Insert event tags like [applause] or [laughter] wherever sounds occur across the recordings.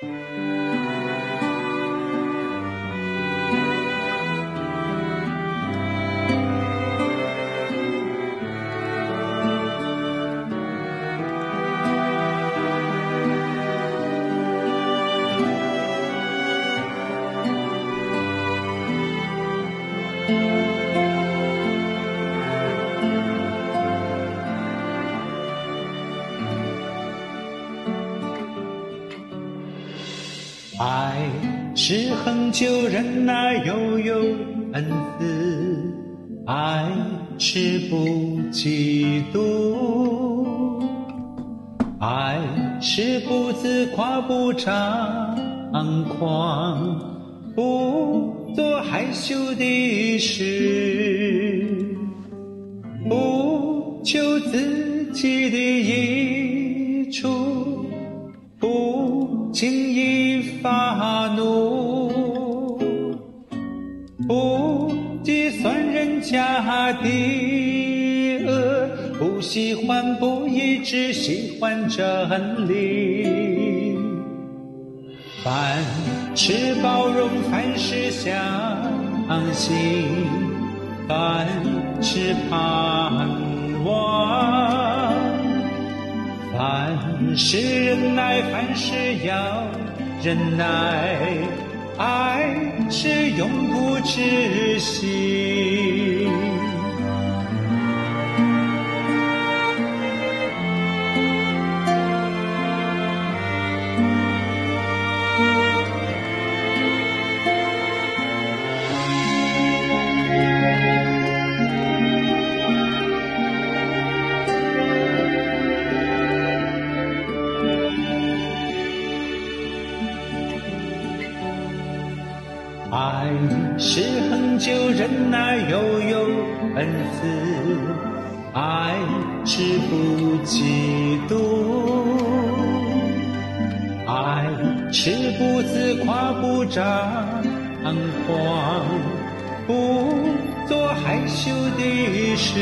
爱恒久忍耐，又有恩慈；爱是不嫉妒，爱是不自夸，不张狂，心，凡事盼望，凡事忍耐，凡事要忍耐，爱是永不止息。爱是恒久忍耐，又有恩慈；爱是不嫉妒，爱是不自夸，不张狂，不做害羞的事，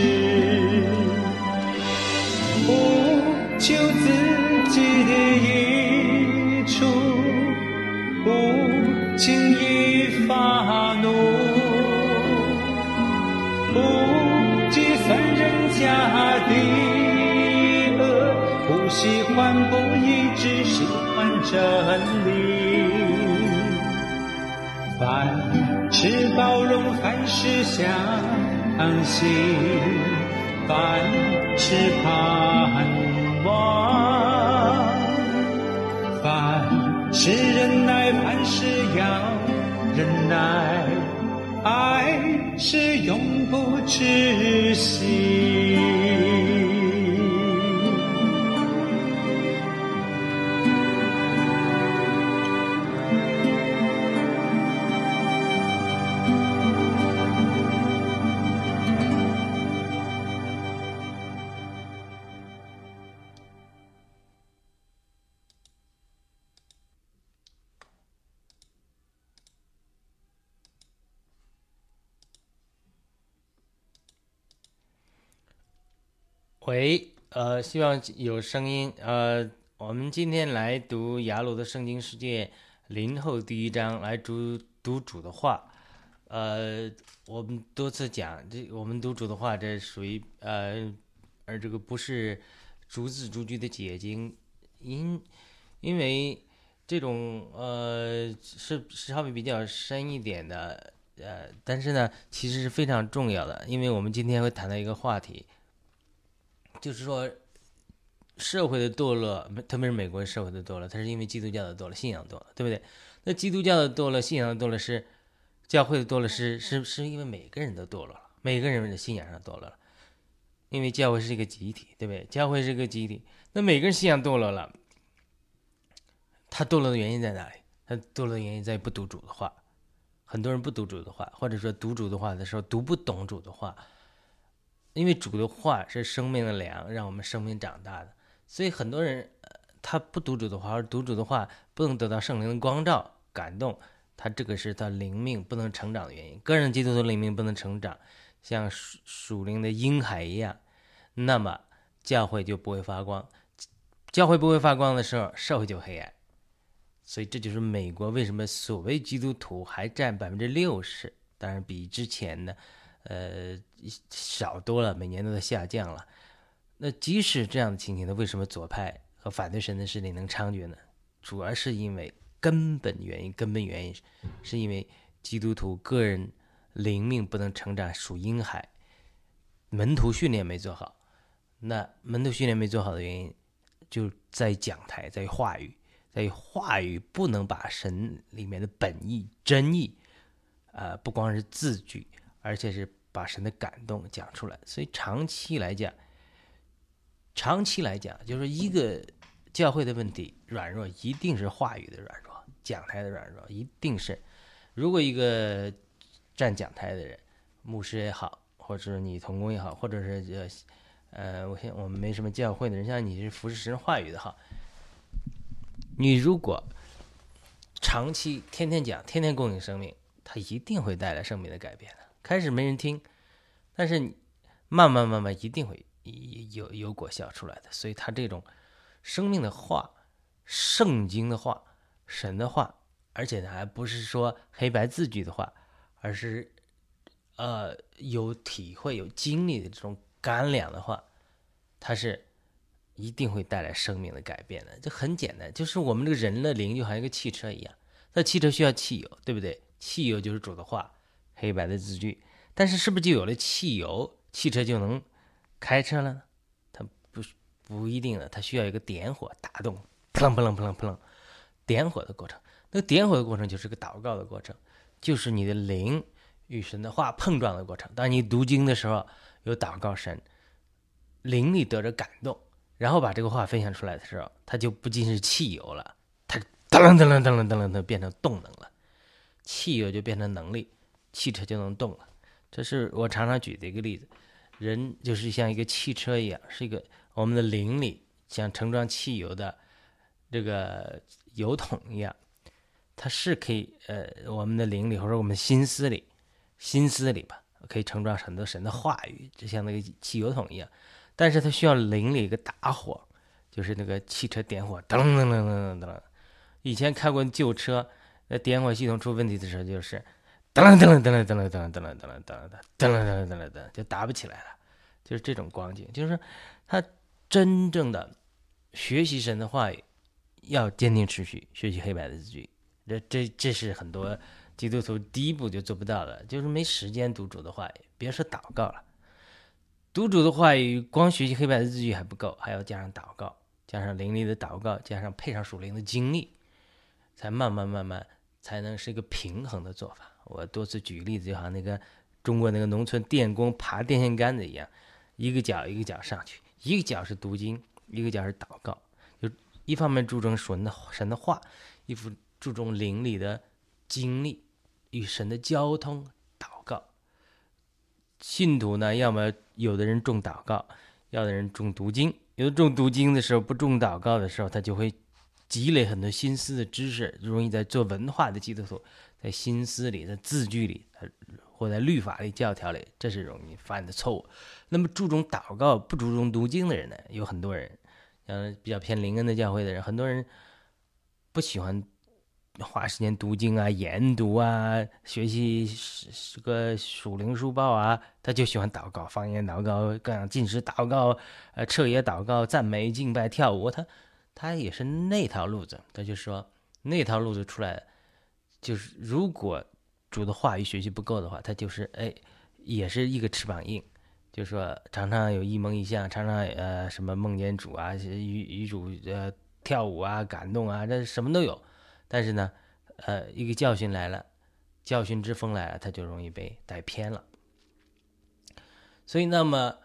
不求自己的家的恶，不喜欢不义，只喜欢真理。凡事包容，凡事相信，凡事盼望，凡事忍耐，凡事要忍耐，爱是永不止息。喂，呃，希望有声音。呃，我们今天来读雅鲁的圣经世界林后第一章，来读读主的话。呃，我们多次讲，这我们读主的话，这属于呃，而这个不是逐字逐句的解经，因因为这种呃是是稍微比较深一点的，呃，但是呢，其实是非常重要的，因为我们今天会谈到一个话题。就是说，社会的堕落，特别是美国社会的堕落，它是因为基督教的堕落，信仰堕落，对不对？那基督教的堕落，信仰的堕落是教会的堕落，是是是因为每个人都堕落了，每个人的信仰上堕落了，因为教会是一个集体，对不对？教会是一个集体，那每个人信仰堕落了，他堕落的原因在哪里？他堕落的原因在于不读主的话，很多人不读主的话，或者说读主的话的时候读不懂主的话。因为主的话是生命的粮，让我们生命长大的，所以很多人他不读主的话，而读主的话不能得到圣灵的光照感动，他这个是他灵命不能成长的原因。个人基督的灵命不能成长，像属属灵的婴孩一样，那么教会就不会发光。教会不会发光的时候，社会就黑暗。所以这就是美国为什么所谓基督徒还占百分之六十，当然比之前呢，呃，少多了，每年都在下降了。那即使这样的情形，那为什么左派和反对神的势力能猖獗呢？主要是因为根本原因，根本原因是因为基督徒个人灵命不能成长，属婴孩，门徒训练没做好。那门徒训练没做好的原因，就在讲台，在于话语，在于话语不能把神里面的本意、真意，呃，不光是字句，而且是把神的感动讲出来。所以长期来讲，长期来讲，就是一个教会的问题软弱，一定是话语的软弱，讲台的软弱，一定是。如果一个站讲台的人，牧师也好，或者是你同工也好，或者是呃，我现我们没什么教会的人，像你是服侍神话语的哈，你如果长期天天讲，天天供应生命，它一定会带来生命的改变的。开始没人听，但是你慢慢慢慢一定会。有有果效出来的，所以他这种生命的话、圣经的话、神的话，而且呢还不是说黑白字句的话，而是呃有体会、有经历的这种干粮的话，它是一定会带来生命的改变的。就很简单，就是我们这个人的灵就好像一个汽车一样，那汽车需要汽油，对不对？汽油就是主的话，黑白的字句，但是是不是就有了汽油，汽车就能？开车了，它不不一定的，它需要一个点火打动，扑棱扑棱扑棱扑棱，点火的过程。那个点火的过程就是个祷告的过程，就是你的灵与神的话碰撞的过程。当你读经的时候，有祷告神，灵里得着感动，然后把这个话分享出来的时候，它就不仅是汽油了，它噔楞噔楞噔楞噔噔变成动能了，汽油就变成能力，汽车就能动了。这是我常常举的一个例子。人就是像一个汽车一样，是一个我们的灵里像盛装汽油的这个油桶一样，它是可以呃，我们的灵里或者我们心思里，心思里吧，可以盛装很多神的话语，就像那个汽油桶一样。但是它需要灵里一个打火，就是那个汽车点火，噔噔噔噔噔噔。以前开过旧车，那点火系统出问题的时候，就是。噔噔噔噔噔噔噔噔噔噔噔噔噔噔噔噔噔噔就打不起来了，就是这种光景。就是他真正的学习神的话语，要坚定持续学习黑白的字句。这这这是很多基督徒第一步就做不到的，就是没时间读主的话语，别说祷告了。读主的话语，光学习黑白的字句还不够，还要加上祷告，加上灵力的祷告，加上配上属灵的经历，才慢慢慢慢才能是一个平衡的做法。我多次举例子，就好像那个中国那个农村电工爬电线杆子一样，一个脚一个脚上去，一个脚是读经，一个脚是祷告，就一方面注重神的神的话，一副注重灵里的经历与神的交通祷告。信徒呢，要么有的人重祷告，有的人重读经，有的重读经的时候不重祷告的时候，他就会积累很多心思的知识，容易在做文化的基督徒。在心思里，在字句里，或在律法里、教条里，这是容易犯的错误。那么注重祷告、不注重读经的人呢？有很多人，像比较偏灵恩的教会的人，很多人不喜欢花时间读经啊、研读啊、学习这个属灵书报啊，他就喜欢祷告、方言祷告、各样进食祷告、呃彻夜祷告、赞美敬拜、跳舞，他他也是那套路子。他就说那套路子出来。就是如果主的话语学习不够的话，他就是哎，也是一个翅膀硬，就是说常常有一梦一象，常常呃什么梦见主啊，与与主呃跳舞啊，感动啊，这什么都有。但是呢，呃，一个教训来了，教训之风来了，他就容易被带偏了。所以，那么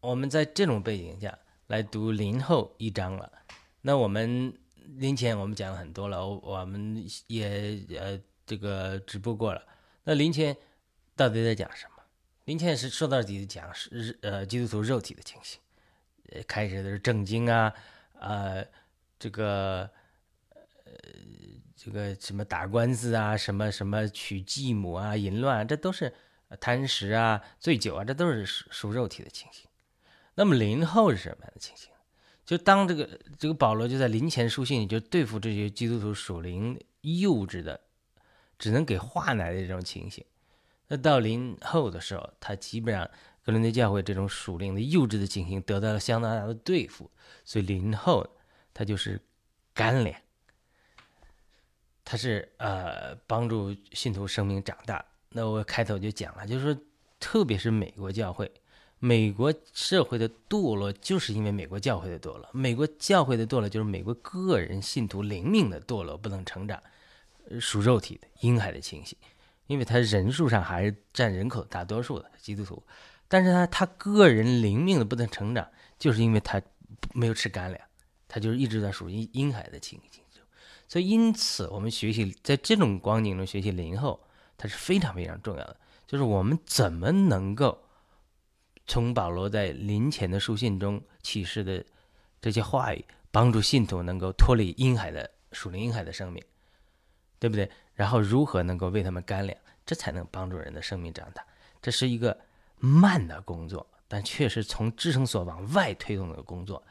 我们在这种背景下来读林后一章了，那我们。临前我们讲了很多了，我们也呃这个直播过了。那临前到底在讲什么？临前是说到底讲是呃基督徒肉体的情形，呃开始的是正经啊，呃这个呃这个什么打官司啊，什么什么娶继母啊，淫乱，这都是贪食啊、醉酒啊，这都是属属肉体的情形。那么临后是什么样的情形？就当这个这个保罗就在临前书信里就对付这些基督徒属灵幼稚的，只能给话奶的这种情形。那到临后的时候，他基本上格伦的教会这种属灵的幼稚的情形得到了相当大的对付，所以临后他就是干粮，他是呃帮助信徒生命长大。那我开头就讲了，就是说，特别是美国教会。美国社会的堕落，就是因为美国教会的堕落。美国教会的堕落，就是美国个人信徒灵命的堕落，不能成长，属肉体的婴孩的情形。因为他人数上还是占人口大多数的基督徒，但是他他个人灵命的不能成长，就是因为他没有吃干粮，他就是一直在属于婴孩的情形。所以，因此我们学习在这种光景中学习灵后，它是非常非常重要的，就是我们怎么能够。从保罗在临前的书信中启示的这些话语，帮助信徒能够脱离婴孩的属灵婴孩的生命，对不对？然后如何能够为他们干粮，这才能帮助人的生命长大。这是一个慢的工作，但却是从支撑所往外推动的工作。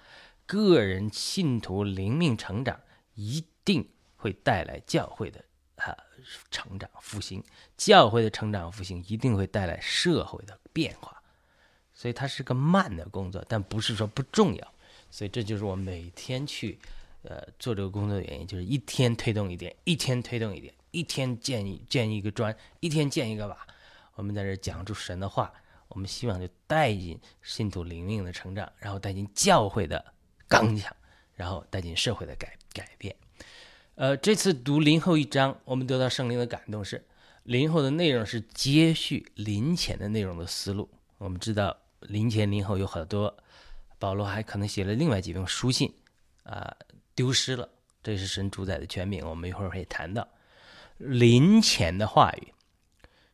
个人信徒灵命成长，一定会带来教会的啊成长复兴。教会的成长复兴，一定会带来社会的变化。所以它是个慢的工作，但不是说不重要。所以这就是我每天去，呃，做这个工作的原因，就是一天推动一点，一天推动一点，一天建一建一个砖，一天建一个瓦。我们在这讲出神的话，我们希望就带进信徒灵命的成长，然后带进教会的刚强，然后带进社会的改改变。呃，这次读林后一章，我们得到圣灵的感动是，林后的内容是接续林前的内容的思路。我们知道。临前临后有很多，保罗还可能写了另外几封书信，啊，丢失了。这是神主宰的权柄，我们一会儿会谈到。临前的话语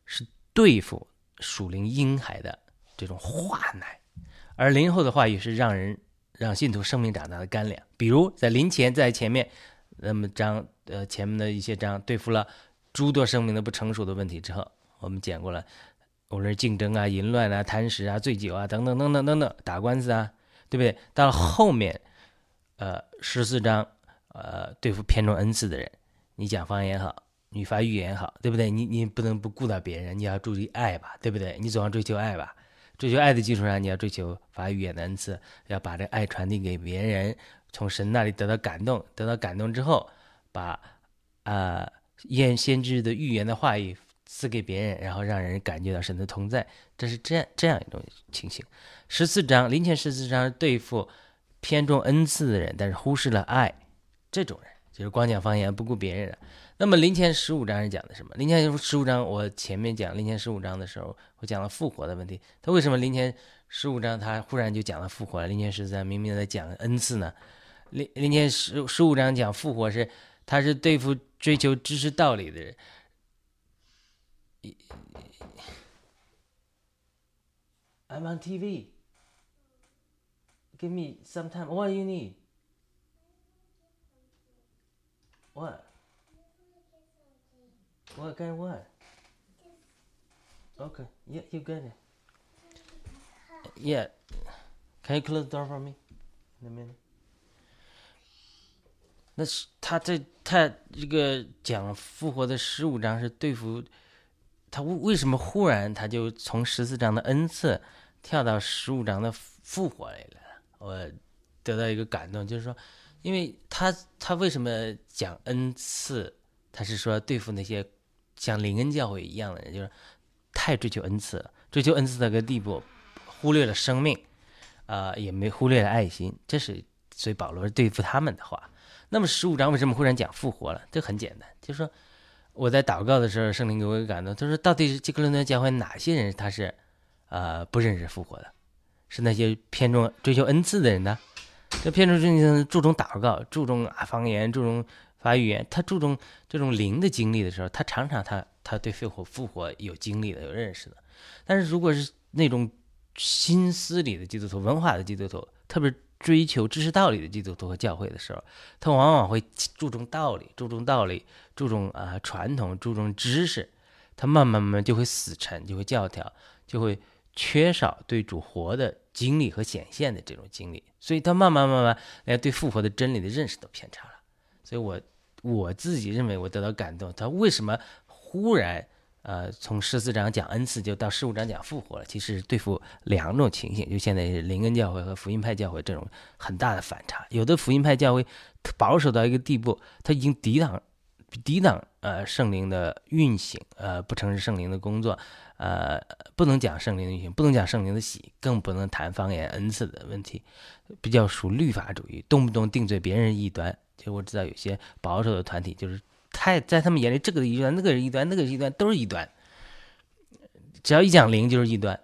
是对付属灵婴孩的这种话奶，而临后的话语是让人让信徒生命长大的干粮。比如在临前在前面那么章呃前面的一些章对付了诸多生命的不成熟的问题之后，我们讲过了。无论是竞争啊、淫乱啊、贪食啊、醉酒啊等等等等等等，打官司啊，对不对？到了后面，呃，十四章，呃，对付偏重恩赐的人，你讲方言好，你发预言好，对不对？你你不能不顾到别人，你要注意爱吧，对不对？你总要追求爱吧，追求爱的基础上，你要追求发预言的恩赐，要把这爱传递给别人，从神那里得到感动，得到感动之后，把啊验先知的预言的话语。赐给别人，然后让人感觉到神的同在，这是这样这样一种情形。十四章林前十四章对付偏重恩赐的人，但是忽视了爱这种人，就是光讲方言不顾别人的。那么林前十五章是讲的什么？林前十五章我前面讲林前十五章的时候，我讲了复活的问题。他为什么林前十五章他忽然就讲了复活了？林前十四章明明在讲恩赐呢？林林前十十五章讲复活是他是对付追求知识道理的人。I'm on TV. Give me some time. What do you need? What? What kind of what? Okay. Yeah, you got it. Yeah. Can you close the door for me in a minute? 那是他这他这个讲复活的十五章是对付 他为为什么忽然他就从十四章的恩赐跳到十五章的复活来了？我得到一个感动，就是说，因为他他为什么讲恩赐？他是说对付那些像灵恩教会一样的人，就是太追求恩赐，追求恩赐的个地步，忽略了生命，啊，也没忽略了爱心。这是所以保罗是对付他们的话。那么十五章为什么忽然讲复活了？这很简单，就是说。我在祷告的时候，圣灵给我一个感动，他说：“到底是基克伦敦教会哪些人他是，呃，不认识复活的？是那些偏重追求恩赐的人呢？这偏重追求注重祷告，注重啊方言，注重发语言，他注重这种灵的经历的时候，他常常他他对复活复活有经历的，有认识的。但是如果是那种心思里的基督徒，文化的基督徒，特别。”追求知识道理的基督徒和教会的时候，他往往会注重道理，注重道理，注重啊传统，注重知识，他慢慢慢慢就会死沉，就会教条，就会缺少对主活的经历和显现的这种经历。所以他慢慢慢慢连对复活的真理的认识都偏差了。所以我我自己认为我得到感动，他为什么忽然？呃，从十四章讲恩赐就到十五章讲复活了，其实对付两种情形，就现在灵恩教会和福音派教会这种很大的反差。有的福音派教会保守到一个地步，他已经抵挡抵挡呃圣灵的运行，呃不承认圣灵的工作，呃不能讲圣灵的运行，不能讲圣灵的喜，更不能谈方言恩赐的问题，比较属律法主义，动不动定罪别人异端。就我知道有些保守的团体就是。太在他们眼里，这个异端，那个异端，那个异端都是异端。只要一讲灵，就是异端。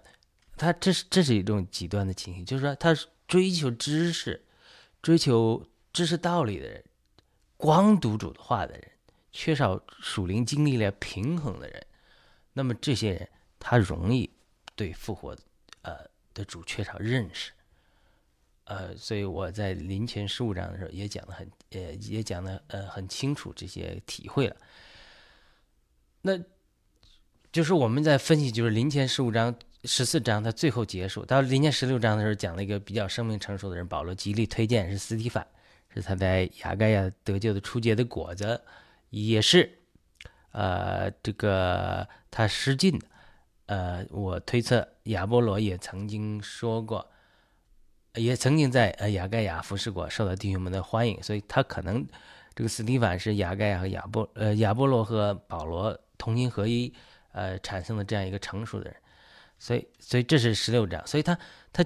他这是这是一种极端的情形，就是说，他追求知识、追求知识道理的人，光读主的话的人，缺少属灵经历来平衡的人，那么这些人他容易对复活呃的主缺少认识。呃，所以我在临前十五章的时候也讲的很，也，也讲的呃很清楚这些体会了。那就是我们在分析，就是临前十五章、十四章，它最后结束到临前十六章的时候，讲了一个比较生命成熟的人，保罗极力推荐是斯蒂凡，是他在雅盖亚得救的初结的果子，也是呃这个他失禁的。呃，我推测亚波罗也曾经说过。也曾经在呃雅盖亚服侍过，受到弟兄们的欢迎，所以他可能这个斯蒂凡是雅盖亚和亚波呃亚波罗和保罗同心合一呃产生的这样一个成熟的人，所以所以这是十六章，所以他他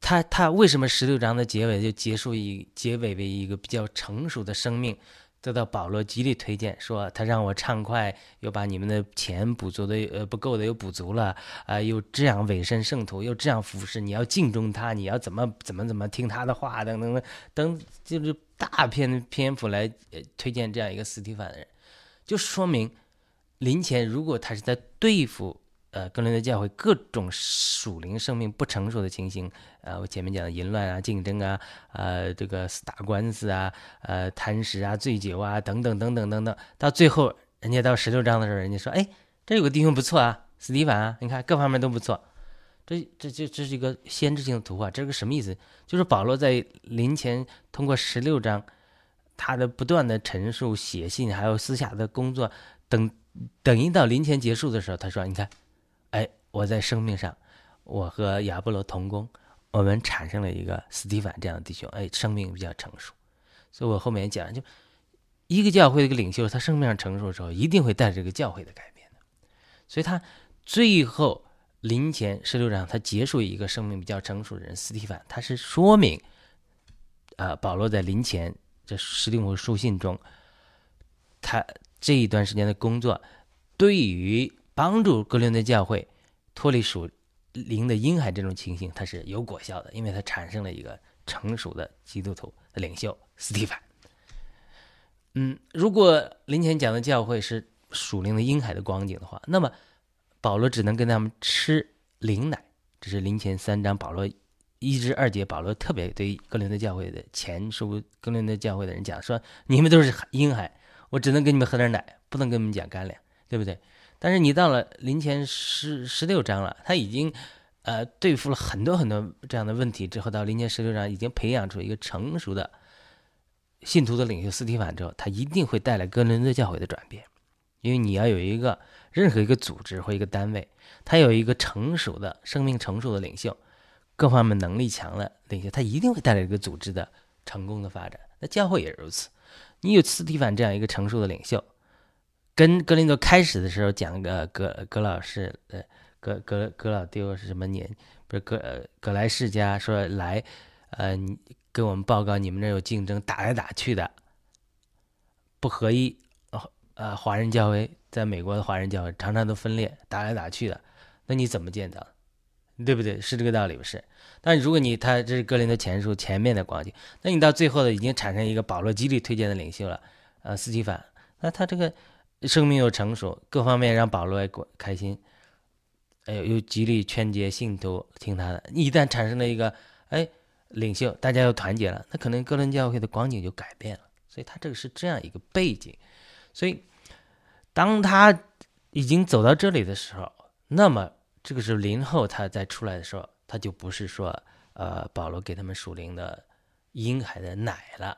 他他为什么十六章的结尾就结束以结尾为一个比较成熟的生命？得到保罗极力推荐，说他让我畅快，又把你们的钱补足的呃不够的又补足了，啊，又这样委身圣徒，又这样服侍，你要敬重他，你要怎么怎么怎么听他的话，等等等等，就是大片篇幅来推荐这样一个斯蒂凡的人，就说明林前如果他是在对付。呃，格林的教会各种属灵生命不成熟的情形，呃，我前面讲的淫乱啊、竞争啊、呃，这个打官司啊、呃，贪食啊、醉酒啊，等等等等等等，到最后，人家到十六章的时候，人家说，哎，这有个弟兄不错啊，斯蒂凡啊，你看各方面都不错，这这这这是一个先知性的图画，这是个什么意思？就是保罗在临前通过十六章，他的不断的陈述、写信，还有私下的工作，等等一到临前结束的时候，他说，你看。我在生命上，我和亚波罗同工，我们产生了一个斯蒂凡这样的弟兄。哎，生命比较成熟，所以我后面讲，就一个教会的一个领袖，他生命上成熟的时候，一定会带着这个教会的改变的。所以他最后临前十六章，他结束一个生命比较成熟的人斯蒂凡，他是说明，啊，保罗在临前这十六封书信中，他这一段时间的工作，对于。帮助格林的教会脱离属灵的婴孩这种情形，它是有果效的，因为它产生了一个成熟的基督徒领袖斯蒂凡。嗯，如果林前讲的教会是属灵的婴孩的光景的话，那么保罗只能跟他们吃灵奶。这是林前三章保罗一至二节，保罗特别对格林的教会的前书格林的教会的人讲说：“你们都是婴孩，我只能给你们喝点奶，不能跟你们讲干粮，对不对？”但是你到了临前十十六章了，他已经，呃，对付了很多很多这样的问题之后，到临前十六章已经培养出一个成熟的信徒的领袖斯提凡之后，他一定会带来哥林多教会的转变，因为你要有一个任何一个组织或一个单位，他有一个成熟的生命成熟的领袖，各方面能力强的领袖，他一定会带来一个组织的成功的发展。那教会也如此，你有斯提凡这样一个成熟的领袖。跟格林多开始的时候讲个格格老师，呃，格格格老丢是什么年？不是格格莱世家说来，呃，跟我们报告你们这有竞争，打来打去的，不合一。呃，华人教会在美国的华人教会常常都分裂，打来打去的。那你怎么见到？对不对？是这个道理不是？但如果你他这是格林的前书前面的光景，那你到最后的已经产生一个保罗极力推荐的领袖了，呃，斯蒂凡。那他这个。生命又成熟，各方面让保罗也开心，哎呦，又极力劝诫信徒听他的。一旦产生了一个哎领袖，大家又团结了，那可能哥伦教会的光景就改变了。所以他这个是这样一个背景。所以当他已经走到这里的时候，那么这个时候林后他再出来的时候，他就不是说呃保罗给他们属灵的婴孩的奶了，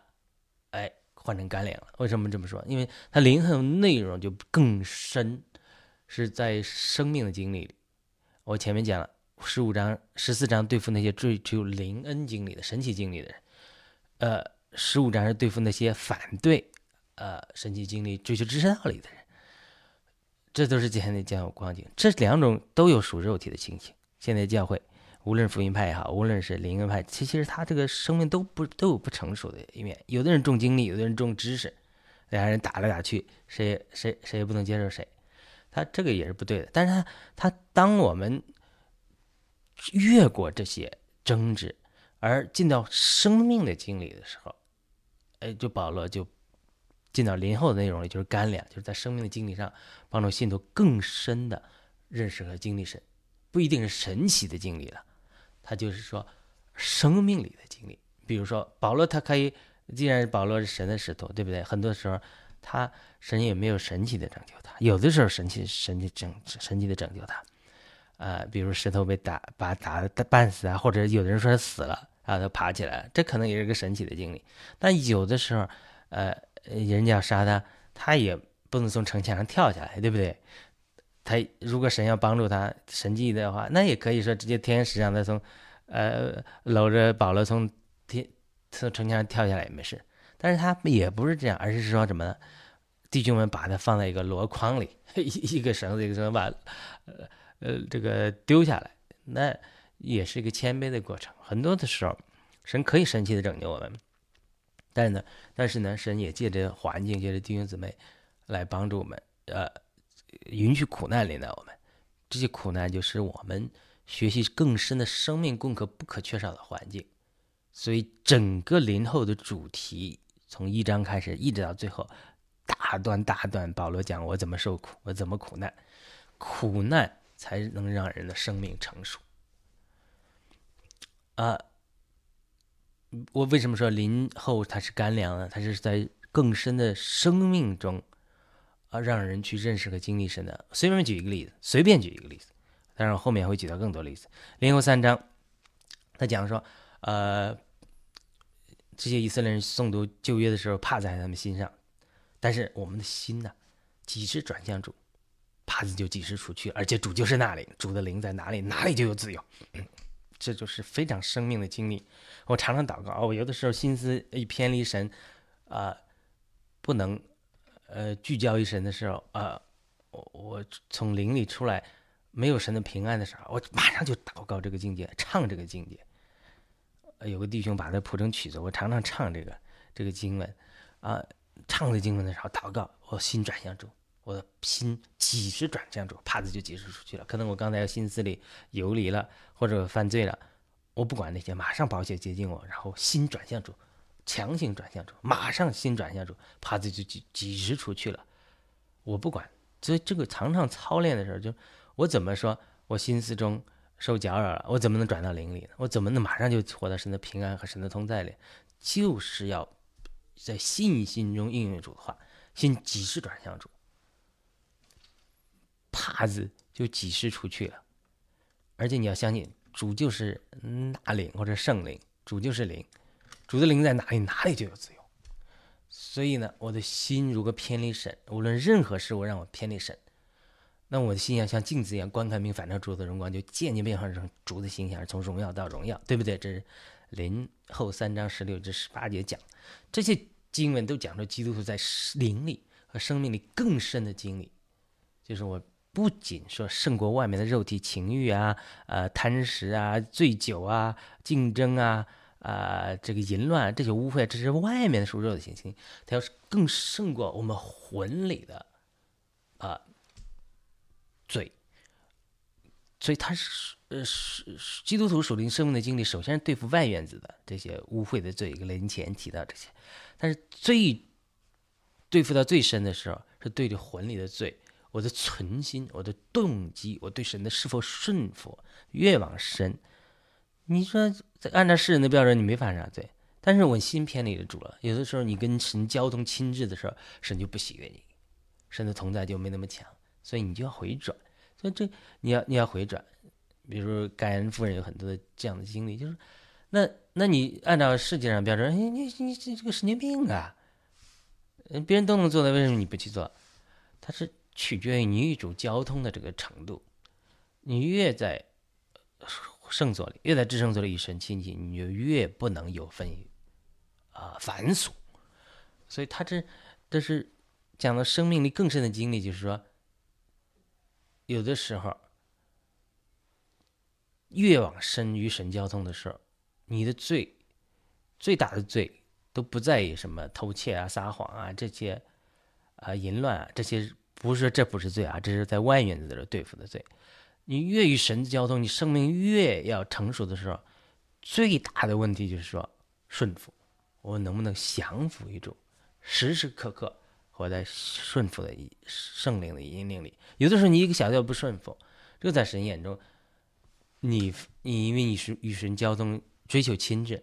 哎，换成干粮了。为什么这么说？因为它灵魂内容就更深，是在生命的经历里。我前面讲了十五章、十四章对付那些追求灵恩经历的神奇经历的人，呃，十五章是对付那些反对呃神奇经历、追求知识道理的人。这都是今天的教会光景，这两种都有属肉体的情形。现在教会，无论福音派也好，无论是灵恩派，其实他这个生命都不都有不成熟的一面。有的人重经历，有的人重知识，两人打来打去，谁谁谁也不能接受谁，他这个也是不对的。但是他他当我们越过这些争执，而进到生命的经历的时候，哎，就保罗就。进到林后的内容里，就是干粮，就是在生命的经历上帮助信徒更深的认识和经历神，不一定是神奇的经历了，他就是说生命里的经历。比如说保罗，他可以，既然保罗是神的使徒，对不对？很多时候他神也没有神奇的拯救他，有的时候神奇神奇拯神奇的拯救他，啊，比如石头被打把打的半死啊，或者有的人说他死了，然后他爬起来了，这可能也是个神奇的经历。但有的时候，呃。人家要杀他，他也不能从城墙上跳下来，对不对？他如果神要帮助他神迹的话，那也可以说直接天使让他从，呃，搂着保罗从天从城墙上跳下来也没事。但是他也不是这样，而是说什么呢？弟兄们把他放在一个箩筐里，一 [laughs] 一个绳子一个绳子把，呃呃这个丢下来，那也是一个谦卑的过程。很多的时候，神可以神奇的拯救我们。但是呢，但是呢，神也借着环境，借着弟兄姊妹来帮助我们，呃，允许苦难临到我们。这些苦难就是我们学习更深的生命功课不可缺少的环境。所以整个临后的主题，从一章开始一直到最后，大段大段，保罗讲我怎么受苦，我怎么苦难，苦难才能让人的生命成熟。啊。我为什么说林后它是干粮呢？它是在更深的生命中啊，让人去认识和经历神的。随便举一个例子，随便举一个例子，当然后面会举到更多例子。林后三章，他讲说，呃，这些以色列人诵读旧约的时候，怕在他们心上，但是我们的心呢，几时转向主，帕子就几时出去，而且主就是那里，主的灵在哪里，哪里就有自由。[clears throat] 这就是非常生命的经历。我常常祷告，我有的时候心思一偏离神，啊，不能呃聚焦于神的时候，啊，我我从灵里出来，没有神的平安的时候，我马上就祷告这个境界，唱这个境界。有个弟兄把它谱成曲子，我常常唱这个这个经文，啊，唱这经文的时候祷告，我心转向主。我的心几时转向主，帕子就几时出去了。可能我刚才心思里游离了，或者犯罪了，我不管那些，马上保险接近我，然后心转向主，强行转向主，马上心转向主，帕子就几几时出去了。我不管，所以这个常常操练的时候，就我怎么说我心思中受搅扰了，我怎么能转到灵里呢？我怎么能马上就活到神的平安和神的同在里？就是要在信心中应用主的话，心几时转向主。帕子就几时出去了，而且你要相信主就是那灵或者圣灵，主就是灵，主的灵在哪里，哪里就有自由。所以呢，我的心如果偏离神，无论任何事物让我偏离神，那我的心像像镜子一样观看并反射主的荣光，就渐渐变化成主的形象，从荣耀到荣耀，对不对？这是林后三章十六至十八节讲，这些经文都讲出基督徒在灵里和生命里更深的经历，就是我。不仅说胜过外面的肉体情欲啊，呃，贪食啊，醉酒啊，竞争啊，啊，这个淫乱这些污秽，这是外面的属肉的行星，它要是更胜过我们魂里的啊罪，所以他是呃是基督徒属灵生命的经历，首先是对付外院子的这些污秽的罪，一个灵前提到这些，但是最对付到最深的时候，是对着魂里的罪。我的存心，我的动机，我对神的是否顺服，越往深，你说按照世人的标准，你没法啥罪。但是我心偏离了主了。有的时候你跟神交通亲至的时候，神就不喜悦你，神的同在就没那么强，所以你就要回转。所以这你要你要回转。比如说，感恩夫人有很多的这样的经历，就是那那你按照世界上标准，你你你这这个神经病啊！别人都能做的，为什么你不去做？它是取决于你与主交通的这个程度。你越在圣所里，越在至圣所里与神亲近，你就越不能有分啊繁琐。所以他这这是讲到生命力更深的经历，就是说，有的时候越往深与神交通的时候，你的罪最大的罪。都不在于什么偷窃啊、撒谎啊这些，啊淫乱啊这些，不是这不是罪啊，这是在外面在这对付的罪。你越与神交通，你生命越要成熟的时候，最大的问题就是说顺服，我能不能降服于主，时时刻刻活在顺服的圣灵的引领里。有的时候你一个小调不顺服，这个在神眼中，你你因为你是与神交通，追求亲近。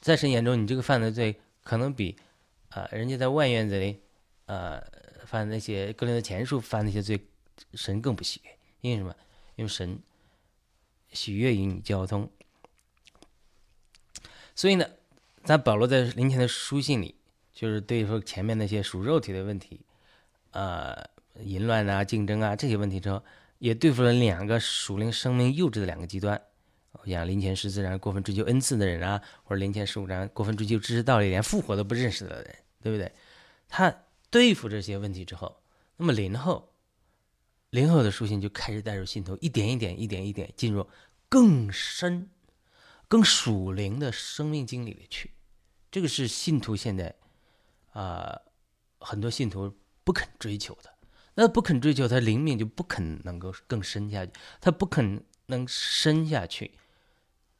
在神眼中，你这个犯的罪可能比，啊，人家在外院子里，呃，犯那些格林的前书犯那些罪，神更不喜悦。因为什么？用神喜悦与你交通。所以呢，咱保罗在林前的书信里，就是对付前面那些属肉体的问题，呃，淫乱啊、竞争啊这些问题之后，也对付了两个属灵生命幼稚的两个极端。像林前十四章过分追求恩赐的人啊，或者林前十五章过分追求知识道理，连复活都不认识的人，对不对？他对付这些问题之后，那么林后，灵后的书信就开始带入信徒一点一点、一点一点进入更深、更属灵的生命经历里去。这个是信徒现在啊，很多信徒不肯追求的。那不肯追求，他灵命就不肯能够更深下去，他不肯能深下去。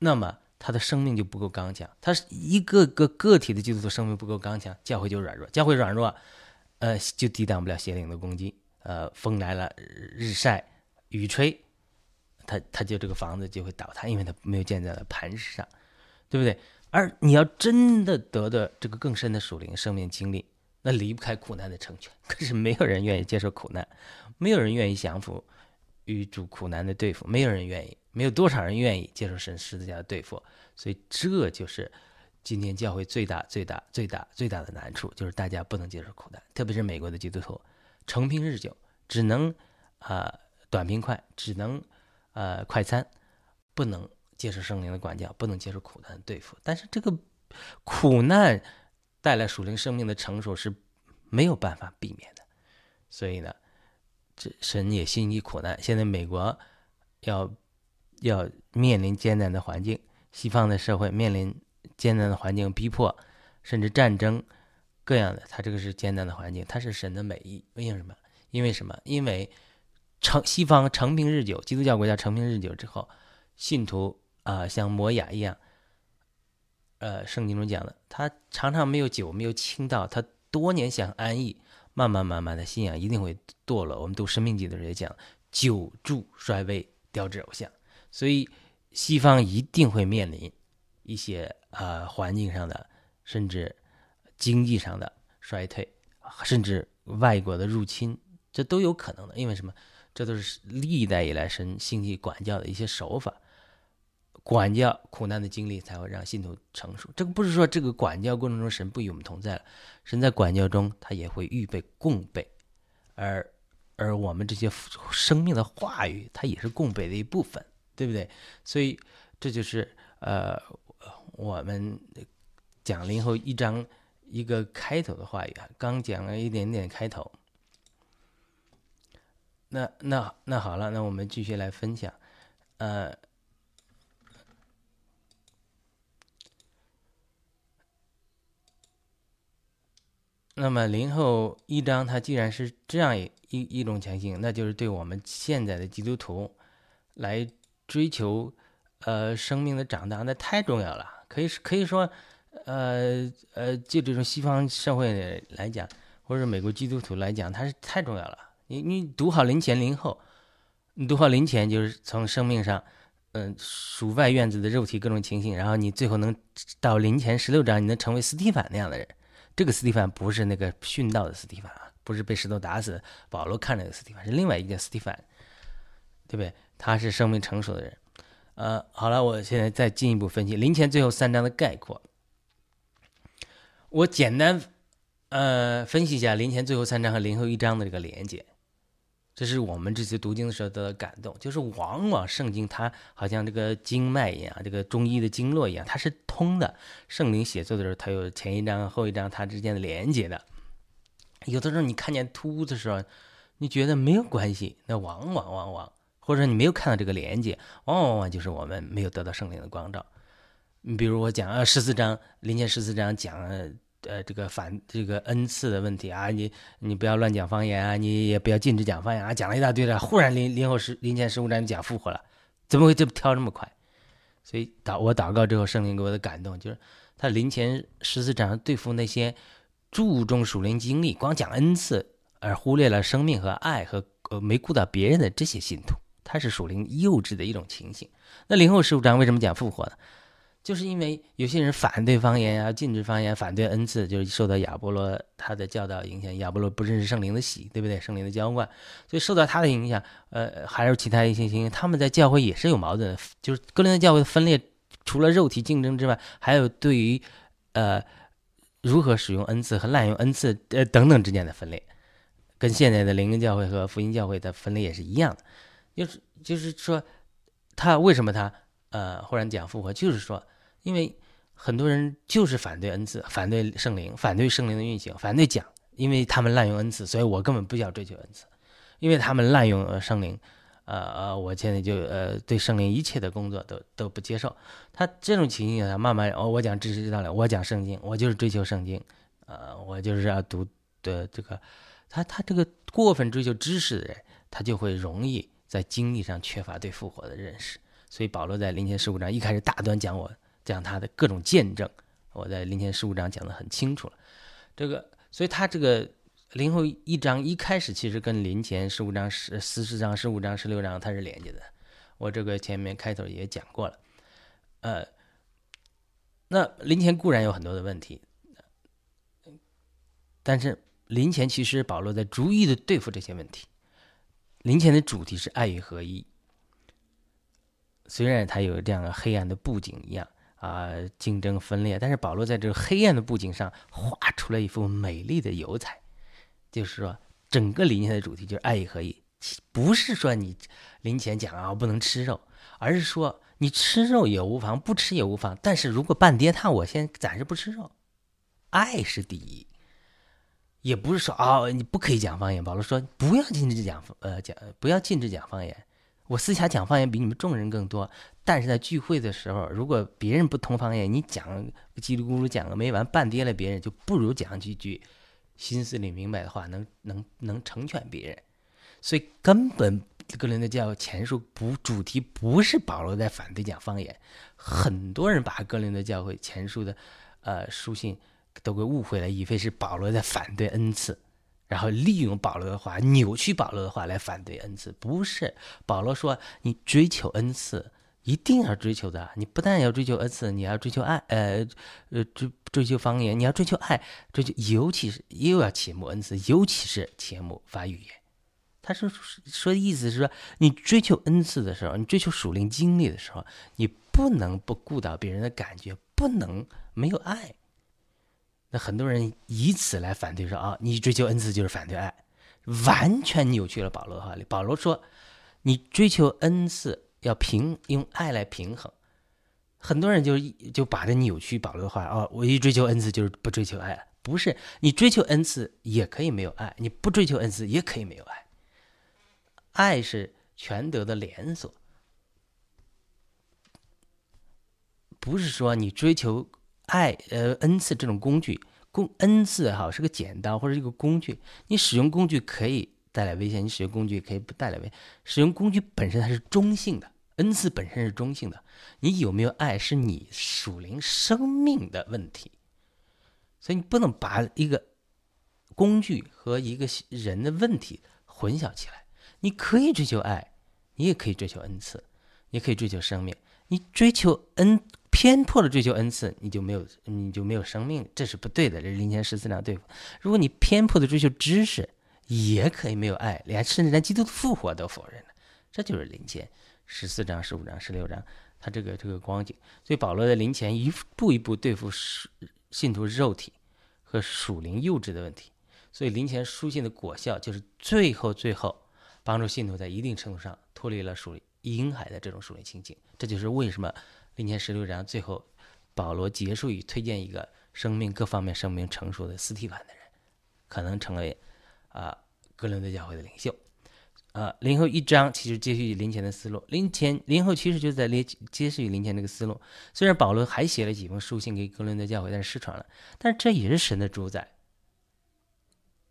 那么他的生命就不够刚强，他是一个个个体的基督徒生命不够刚强，教会就软弱，教会软弱，呃，就抵挡不了邪灵的攻击，呃，风来了，日晒，雨吹，他他就这个房子就会倒塌，因为他没有建在了磐石上，对不对？而你要真的得到这个更深的属灵生命经历，那离不开苦难的成全。可是没有人愿意接受苦难，没有人愿意降服与主苦难的对付，没有人愿意。没有多少人愿意接受神十字架的对付，所以这就是今天教会最大、最大、最大、最大的难处，就是大家不能接受苦难，特别是美国的基督徒，成平日久，只能啊短平快，只能呃快餐，不能接受圣灵的管教，不能接受苦难的对付。但是这个苦难带来属灵生命的成熟是没有办法避免的，所以呢，这神也心意苦难。现在美国要。要面临艰难的环境，西方的社会面临艰难的环境逼迫，甚至战争，各样的，它这个是艰难的环境，它是神的美意。为什么？因为什么？因为成西方成平日久，基督教国家成平日久之后，信徒啊像摩雅一样，呃，圣经中讲的，他常常没有酒，没有清道，他多年想安逸，慢慢慢慢的信仰一定会堕落。我们读生命记的时候也讲，久住衰微，雕制偶像。所以，西方一定会面临一些呃环境上的，甚至经济上的衰退，甚至外国的入侵，这都有可能的。因为什么？这都是历代以来神兴起管教的一些手法，管教苦难的经历才会让信徒成熟。这个不是说这个管教过程中神不与我们同在了，神在管教中他也会预备供备，而而我们这些生命的话语，它也是供备的一部分。对不对？所以这就是呃，我们讲零后一章一个开头的话语啊，刚讲了一点点开头。那那那好了，那我们继续来分享。呃，那么零后一章它既然是这样一一一种情形，那就是对我们现在的基督徒来。追求，呃，生命的长大那太重要了。可以可以说，呃呃，就这种西方社会来讲，或者美国基督徒来讲，它是太重要了。你你读好临前临后，你读好临前就是从生命上，嗯，属外院子的肉体各种情形，然后你最后能到临前十六章，你能成为斯蒂凡那样的人。这个斯蒂凡不是那个殉道的斯蒂凡啊，不是被石头打死，保罗看着的斯蒂凡，是另外一个斯蒂凡，对不对？他是生命成熟的人，呃，好了，我现在再进一步分析灵前最后三章的概括。我简单呃分析一下灵前最后三章和灵后一章的这个连接。这是我们这次读经的时候得到感动，就是往往圣经它好像这个经脉一样，这个中医的经络一样，它是通的。圣灵写作的时候，它有前一章后一章它之间的连接的。有的时候你看见突兀的时候，你觉得没有关系，那往往往往，或者你没有看到这个连接，往往往往就是我们没有得到圣灵的光照。你比如我讲啊，十四章临前十四章讲。呃，这个反这个恩赐的问题啊，你你不要乱讲方言啊，你也不要禁止讲方言啊，讲了一大堆的，忽然临临后十临前十五章讲复活了，怎么会这么跳这么快？所以祷我祷告之后，圣灵给我的感动就是，他临前十四章对付那些注重属灵经历、光讲恩赐而忽略了生命和爱和呃没顾到别人的这些信徒，他是属灵幼稚的一种情形。那临后十五章为什么讲复活呢？就是因为有些人反对方言啊，禁止方言，反对恩赐，就是受到亚波罗他的教导影响。亚波罗不认识圣灵的喜，对不对？圣灵的浇灌，所以受到他的影响。呃，还有其他一些情他们在教会也是有矛盾的。就是哥林多教会的分裂，除了肉体竞争之外，还有对于呃如何使用恩赐和滥用恩赐呃等等之间的分裂，跟现在的灵恩教会和福音教会的分裂也是一样的。就是就是说，他为什么他呃忽然讲复活，就是说。因为很多人就是反对恩赐，反对圣灵，反对圣灵的运行，反对讲，因为他们滥用恩赐，所以我根本不要追求恩赐，因为他们滥用圣灵，呃呃，我现在就呃对圣灵一切的工作都都不接受。他这种情形下，慢慢哦，我讲知识知道了，我讲圣经，我就是追求圣经，呃，我就是要读的这个，他他这个过分追求知识的人，他就会容易在经历上缺乏对复活的认识。所以保罗在零前十五章一开始大段讲我。讲他的各种见证，我在零前十五章讲的很清楚了。这个，所以他这个零后一章一开始其实跟零前十五章十四十章十五章十六章它是连接的。我这个前面开头也讲过了。呃，那林前固然有很多的问题，但是林前其实保罗在逐一的对付这些问题。林前的主题是爱与合一，虽然它有这样的黑暗的布景一样。啊，竞争分裂，但是保罗在这个黑暗的布景上画出了一幅美丽的油彩，就是说，整个理念的主题就是爱与合一，不是说你临前讲啊不能吃肉，而是说你吃肉也无妨，不吃也无妨，但是如果半跌他，我先暂时不吃肉，爱是第一，也不是说啊你不可以讲方言，保罗说不要禁止讲呃讲不要禁止讲方言。我私下讲方言比你们众人更多，但是在聚会的时候，如果别人不通方言，你讲叽里咕噜讲个没完，半跌了别人，就不如讲几句心思里明白的话，能能能成全别人。所以根本个人的教前书不主题不是保罗在反对讲方言，很多人把格林的教会前书的呃书信都给误会了，以为是保罗在反对恩赐。然后利用保罗的话，扭曲保罗的话来反对恩赐，不是保罗说你追求恩赐一定要追求的，你不但要追求恩赐，你要追求爱，呃呃追追求方言，你要追求爱，追求尤其是又要切慕恩赐，尤其是切慕发语言。他说说的意思是说，你追求恩赐的时候，你追求属灵经历的时候，你不能不顾到别人的感觉，不能没有爱。那很多人以此来反对说啊，你追求恩赐就是反对爱，完全扭曲了保罗的话。保罗说，你追求恩赐要平用爱来平衡。很多人就就把这扭曲保罗的话哦，我一追求恩赐就是不追求爱，不是你追求恩赐也可以没有爱，你不追求恩赐也可以没有爱。爱是全德的连锁，不是说你追求。爱，呃，恩赐这种工具，工恩赐哈是个剪刀或者一个工具，你使用工具可以带来危险，你使用工具可以不带来危。使用工具本身它是中性的，恩赐本身是中性的，你有没有爱是你属灵生命的问题，所以你不能把一个工具和一个人的问题混淆起来。你可以追求爱，你也可以追求恩赐，你可以追求生命，你追求恩。偏颇的追求恩赐，你就没有，你就没有生命，这是不对的。这是零前十四章对付。如果你偏颇的追求知识，也可以没有爱，连甚至连基督的复活都否认了。这就是零前十四章、十五章、十六章他这个这个光景。所以保罗在临前一步一步对付信徒肉体和属灵幼稚的问题。所以临前书信的果效就是最后最后帮助信徒在一定程度上脱离了属灵婴孩的这种属灵情景。这就是为什么临前十六章最后保罗结束于推荐一个生命各方面生命成熟的斯蒂凡的人，可能成为啊哥伦多教会的领袖。呃，林后一章其实接续于林前的思路，林前林后其实就在接接续于林前这个思路。虽然保罗还写了几封书信给哥伦多教会，但是失传了，但这也是神的主宰。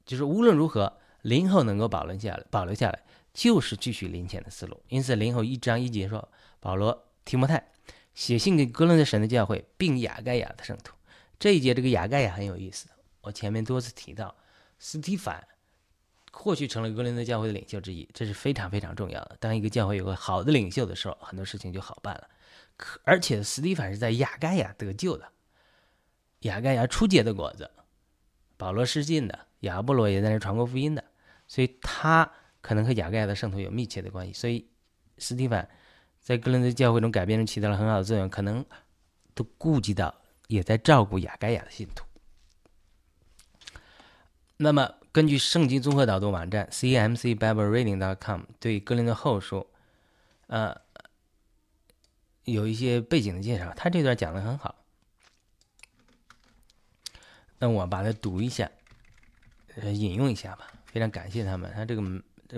就是无论如何，林后能够保留下来，保留下来就是继续林前的思路。因此，林后一章一节说，保罗提摩太写信给哥伦多神的教会，并雅盖亚的圣徒。这一节这个雅盖亚很有意思，我前面多次提到斯提凡。或许成了格伦德教会的领袖之一，这是非常非常重要的。当一个教会有个好的领袖的时候，很多事情就好办了。可而且斯蒂凡是在亚盖亚得救的，亚盖亚初结的果子，保罗失信的，亚波罗也在那传过福音的，所以他可能和亚盖亚的圣徒有密切的关系。所以斯蒂凡在格林德教会中改变中起到了很好的作用，可能都顾及到，也在照顾亚盖亚的信徒。那么。根据圣经综合导读网站 cmcbiblereading.com 对哥林的后书，呃，有一些背景的介绍，他这段讲的很好。那我把它读一下，引用一下吧。非常感谢他们，他这个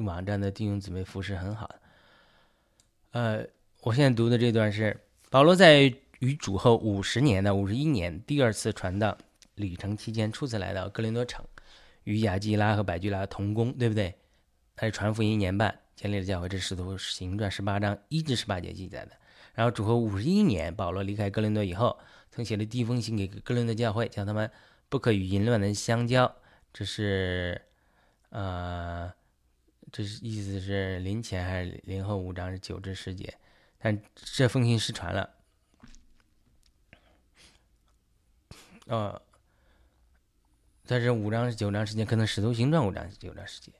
网站的弟兄姊妹服饰很好。呃，我现在读的这段是保罗在与主后五十年的五十一年第二次传道旅程期间，初次来到哥林多城。与雅基拉和百基拉同工，对不对？他是传福音一年半，建立了教会。这使徒行传十八章一至十八节记载的。然后主后五十一年，保罗离开哥林多以后，曾写了第一封信给哥林多教会，叫他们不可与淫乱的人相交。这是，呃，这是意思是临前还是临后五章是九至十节？但这封信失传了。呃。在这五章是九章时间，可能使徒行传五章九章时间。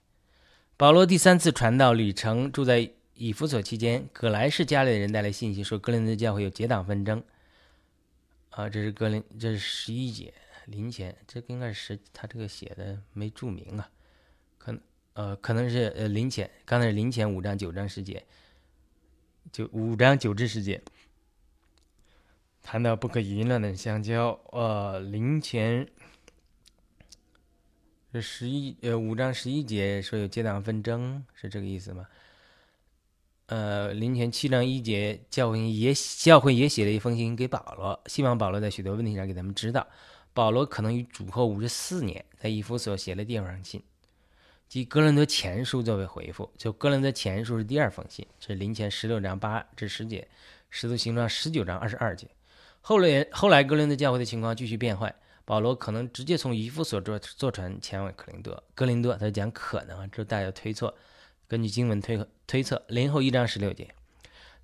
保罗第三次传道旅程，住在以弗所期间，葛莱士家里的人带来信息说，格林的教会有结党纷争。啊，这是格林，这是十一节临前，这应该是，他这个写的没注明啊，可能呃可能是呃临前，刚才是临前五章九章时节，就五章九至十节，谈到不可淫乱的相交，呃临前。这十一呃五章十一节说有结党纷争，是这个意思吗？呃，林前七章一节，教会也教会也写了一封信给保罗，希望保罗在许多问题上给他们指导。保罗可能于主后五十四年在以弗所写了第二封信，即哥伦多前书作为回复。就哥伦多前书是第二封信，是临前十六章八至十节，使徒行传十九章二十二节。后来后来哥伦多教会的情况继续变坏。保罗可能直接从渔夫所坐坐船前往克林多。格林多，他讲可能，这大家推测。根据经文推推测，林后一章十六节，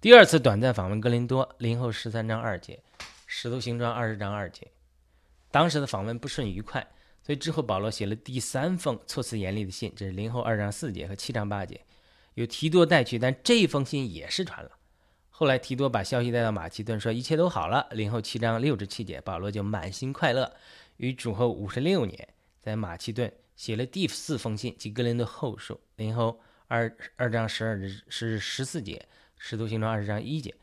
第二次短暂访问格林多，林后十三章二节，使徒行传二十章二节。当时的访问不甚愉快，所以之后保罗写了第三封措辞严厉的信，这是林后二章四节和七章八节，有提多带去，但这封信也失传了。后来提多把消息带到马其顿，说一切都好了。林后七章六至七节，保罗就满心快乐。于主后五十六年，在马其顿写了第四封信，即格林的后书。林后二二章十二至是十四节，使徒行传二十章一节。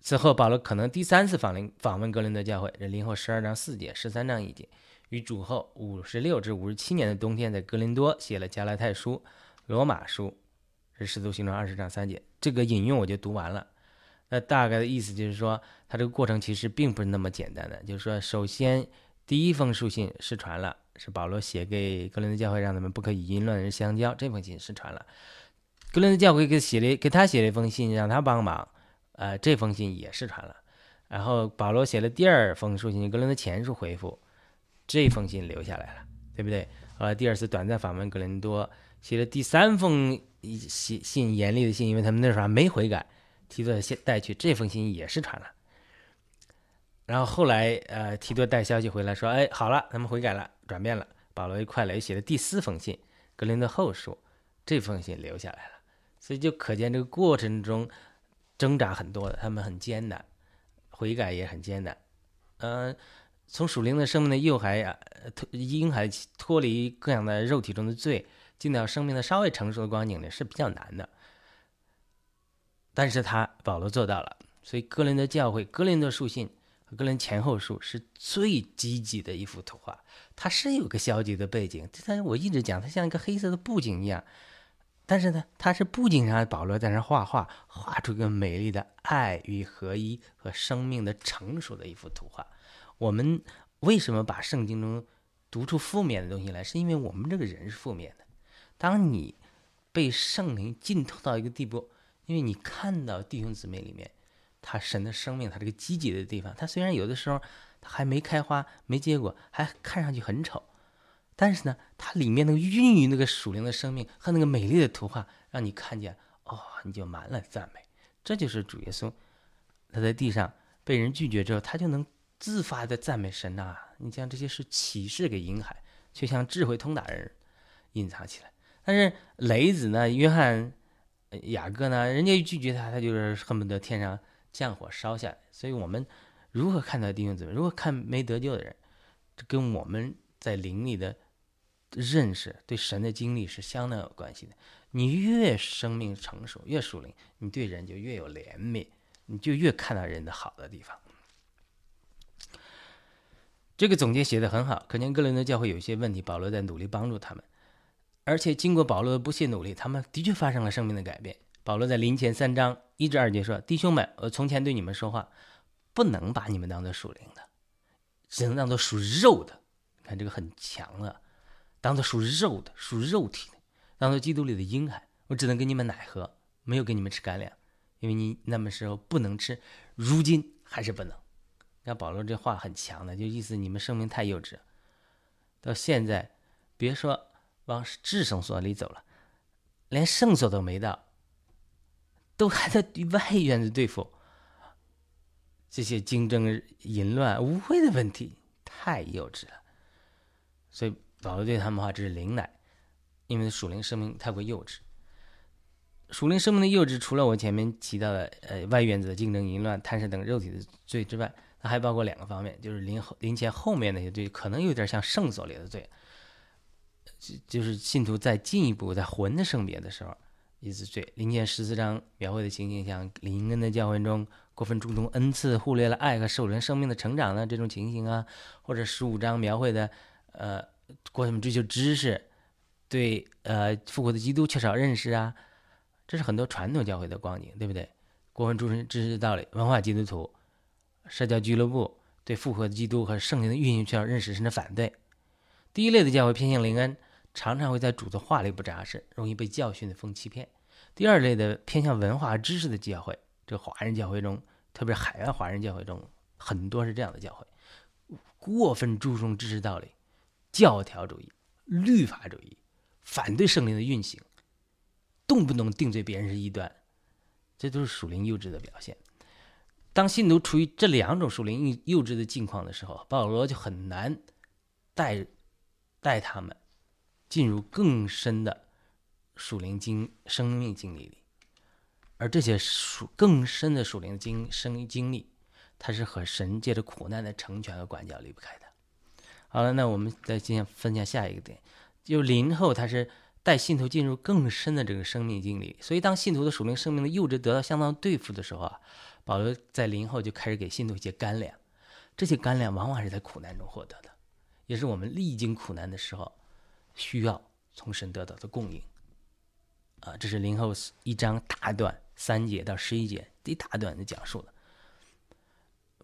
此后，保罗可能第三次访临访问格林德教会，这林后十二章四节，十三章一节。于主后五十六至五十七年的冬天，在格林多写了加拉太书、罗马书，是使徒行传二十章三节。这个引用我就读完了。那大概的意思就是说，他这个过程其实并不是那么简单的，就是说，首先。第一封书信失传了，是保罗写给格林的教会，让他们不可以淫乱人相交。这封信失传了，格林的教会给写了给他写了一封信，让他帮忙。呃，这封信也失传了。然后保罗写了第二封书信，格林的前书回复，这封信留下来了，对不对？呃，第二次短暂访问格林多，写了第三封信信严厉的信，因为他们那时候还没悔改，提着先带去，这封信也失传了。然后后来，呃，提多带消息回来说：“哎，好了，他们悔改了，转变了。”保罗一快雷写的第四封信，格林的后书，这封信留下来了。所以就可见这个过程中，挣扎很多的，他们很艰难，悔改也很艰难。呃，从属灵的生命的幼孩啊，脱婴孩脱离各样的肉体中的罪，进到生命的稍微成熟的光景呢，是比较难的。但是他保罗做到了，所以哥林的教会、哥林的书信和哥林前后书是最积极的一幅图画。它是有个消极的背景，但是我一直讲，它像一个黑色的布景一样。但是呢，它是布景上保罗在那画画，画出一个美丽的爱与合一和生命的成熟的一幅图画。我们为什么把圣经中读出负面的东西来？是因为我们这个人是负面的。当你被圣灵浸透到一个地步，因为你看到弟兄姊妹里面，他神的生命，他这个积极的地方，他虽然有的时候他还没开花、没结果，还看上去很丑。但是呢，它里面那个孕育那个属灵的生命和那个美丽的图画，让你看见哦，你就满了赞美。这就是主耶稣，他在地上被人拒绝之后，他就能自发的赞美神呐。你像这些是启示给婴孩，却像智慧通达人隐藏起来。但是雷子呢，约翰、雅各呢，人家一拒绝他，他就是恨不得天上降火烧下来。所以我们如何看待弟兄姊妹？如何看没得救的人？这跟我们在灵里的。认识对神的经历是相当有关系的。你越生命成熟，越属灵，你对人就越有怜悯，你就越看到人的好的地方。这个总结写的很好，可见哥林的教会有一些问题，保罗在努力帮助他们。而且经过保罗的不懈努力，他们的确发生了生命的改变。保罗在临前三章一至二节说：“弟兄们，我从前对你们说话，不能把你们当做属灵的，只能当做属肉的。你看这个很强啊。”当做属肉的、属肉体的，当做基督里的婴孩，我只能给你们奶喝，没有给你们吃干粮，因为你那么时候不能吃，如今还是不能。那保罗这话很强的，就意思你们生命太幼稚，到现在别说往至圣所里走了，连圣所都没到，都还在外院子对付这些竞争、淫乱、污秽的问题，太幼稚了，所以。保罗对他们的话，这是灵奶，因为属灵生命太过幼稚。属灵生命的幼稚，除了我前面提到的，呃，外院子的竞争、淫乱、贪食等肉体的罪之外，还包括两个方面，就是临后、临前后面那些罪，可能有点像圣所里的罪，就就是信徒在进一步在魂的圣别的时候，一次罪。临前十四章描绘的情形，像灵恩的教会中过分注重恩赐，忽略了爱和受人生命的成长的这种情形啊，或者十五章描绘的，呃。过分追求知识，对呃复活的基督缺少认识啊，这是很多传统教会的光景，对不对？过分注重知识道理，文化基督徒，社交俱乐部对复活的基督和圣灵的运行缺少认识甚至反对。第一类的教会偏向灵恩，常常会在主的话里不扎实，容易被教训的风欺骗。第二类的偏向文化知识的教会，这华人教会中，特别海外华人教会中，很多是这样的教会，过分注重知识道理。教条主义、律法主义，反对圣灵的运行，动不动定罪别人是异端，这都是属灵幼稚的表现。当信徒处于这两种属灵幼幼稚的境况的时候，保罗就很难带带他们进入更深的属灵经生命经历里，而这些属更深的属灵经生经历，它是和神借着苦难的成全和管教离不开的。好了，那我们再进行分享下一个点，就灵后他是带信徒进入更深的这个生命经历，所以当信徒的属灵生命的幼稚得到相当对付的时候啊，保罗在灵后就开始给信徒一些干粮，这些干粮往往是在苦难中获得的，也是我们历经苦难的时候需要从神得到的供应。啊，这是灵后一章大段三节到十一节一大段的讲述的，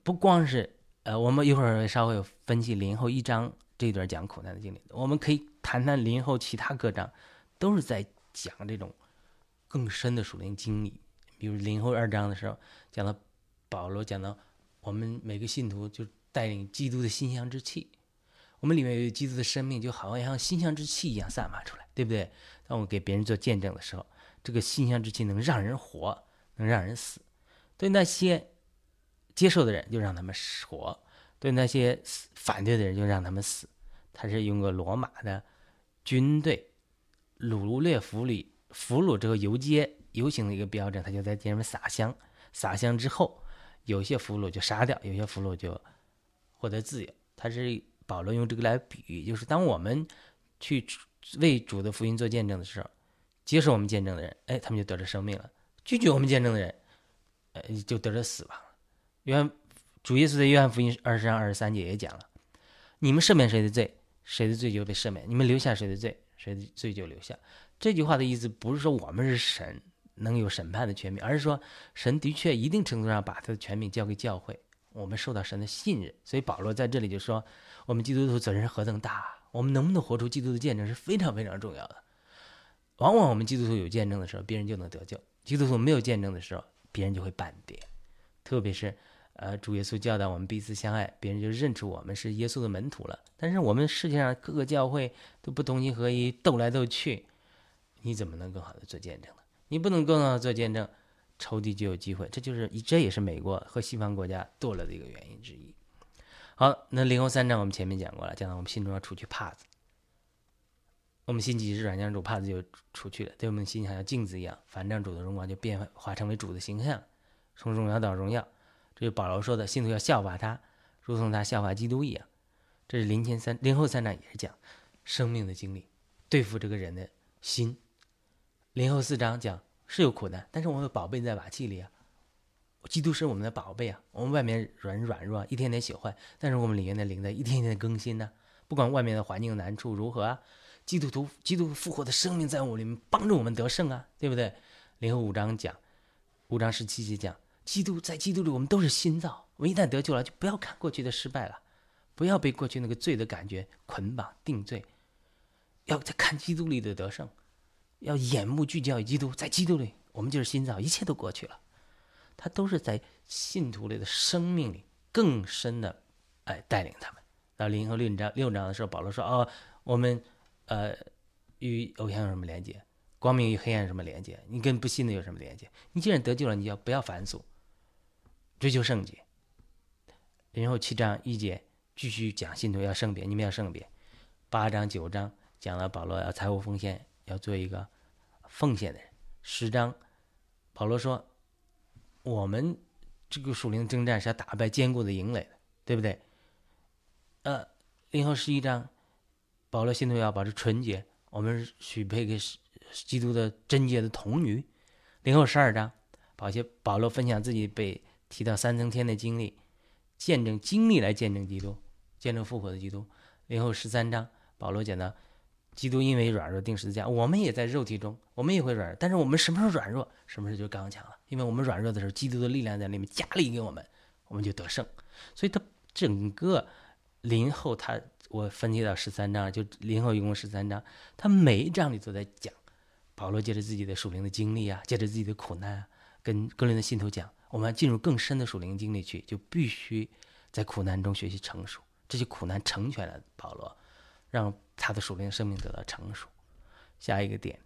不光是。呃，我们一会儿稍微分析林后一章这段讲苦难的经历，我们可以谈谈林后其他各章，都是在讲这种更深的属灵经历。比如零后二章的时候，讲到保罗讲到我们每个信徒就带领基督的馨香之气，我们里面有基督的生命，就好像像馨香之气一样散发出来，对不对？当我给别人做见证的时候，这个馨香之气能让人活，能让人死。对那些。接受的人就让他们活，对那些反对的人就让他们死。他是用个罗马的军队掳掠俘虏、俘虏之后游街游行的一个标准，他就在街上撒香，撒香之后，有些俘虏就杀掉，有些俘虏就获得自由。他是保罗用这个来比喻，就是当我们去为主的福音做见证的时候，接受我们见证的人，哎，他们就得着生命了；拒绝我们见证的人，呃，就得着死亡了。约翰主耶稣在约翰福音二十章二十三节也讲了：“你们赦免谁的罪，谁的罪就被赦免；你们留下谁的罪，谁的罪就留下。”这句话的意思不是说我们是神能有审判的权柄，而是说神的确一定程度上把他的权柄交给教会，我们受到神的信任。所以保罗在这里就说：“我们基督徒责任何等大，我们能不能活出基督的见证是非常非常重要的。往往我们基督徒有见证的时候，别人就能得救；基督徒没有见证的时候，别人就会半跌。特别是。”呃，主耶稣教导我们彼此相爱，别人就认出我们是耶稣的门徒了。但是我们世界上各个教会都不同心合一，斗来斗去，你怎么能更好的做见证呢？你不能够呢做见证，仇敌就有机会。这就是这也是美国和西方国家堕落的一个原因之一。好，那灵后三章我们前面讲过了，讲到我们心中要除去帕子，我们心即是软浆主，帕子就除去了，对我们心想像镜子一样，反正主的荣光就变化成为主的形象，从荣耀到荣耀。这就保罗说的，信徒要效法他，如同他效法基督一样。这是零前三零后三章也是讲生命的经历，对付这个人的心。零后四章讲是有苦难，但是我们的宝贝在瓦器里啊，基督是我们的宝贝啊。我们外面软软弱，一天天朽坏，但是我们里面的灵在一天天更新呢。不管外面的环境难处如何啊，基督徒基督复活的生命在我里面帮助我们得胜啊，对不对？零后五章讲五章十七节讲。基督在基督里，我们都是新造。我们一旦得救了，就不要看过去的失败了，不要被过去那个罪的感觉捆绑定罪，要在看基督里的得胜，要眼目聚焦于基督，在基督里，我们就是新造，一切都过去了。他都是在信徒里的生命里更深的，哎，带领他们。到灵和六章六章的时候，保罗说：“哦，我们呃与偶像有什么连接？光明与黑暗有什么连接？你跟不信的有什么连接？你既然得救了，你要不要反俗？”追求圣洁，然后七章一节继续讲信徒要圣别，你们要圣别。八章九章讲了保罗要财务奉献，要做一个奉献的人。十章保罗说，我们这个属灵征战是要打败坚固的营垒的，对不对？呃，零后十一章保罗信徒要保持纯洁，我们许配给基督的贞洁的童女。零后十二章保些保罗分享自己被。提到三层天的经历，见证经历来见证基督，见证复活的基督。然后十三章，保罗讲到，基督因为软弱定十字架，我们也在肉体中，我们也会软弱，但是我们什么时候软弱，什么时候就刚强了。因为我们软弱的时候，基督的力量在里面加力给我们，我们就得胜。所以他整个林后，他我分析到十三章，就林后一共十三章，他每一章里都在讲，保罗借着自己的属灵的经历啊，借着自己的苦难啊，跟哥林的信徒讲。我们要进入更深的属灵经历去，就必须在苦难中学习成熟。这些苦难成全了保罗，让他的属灵生命得到成熟。下一个点，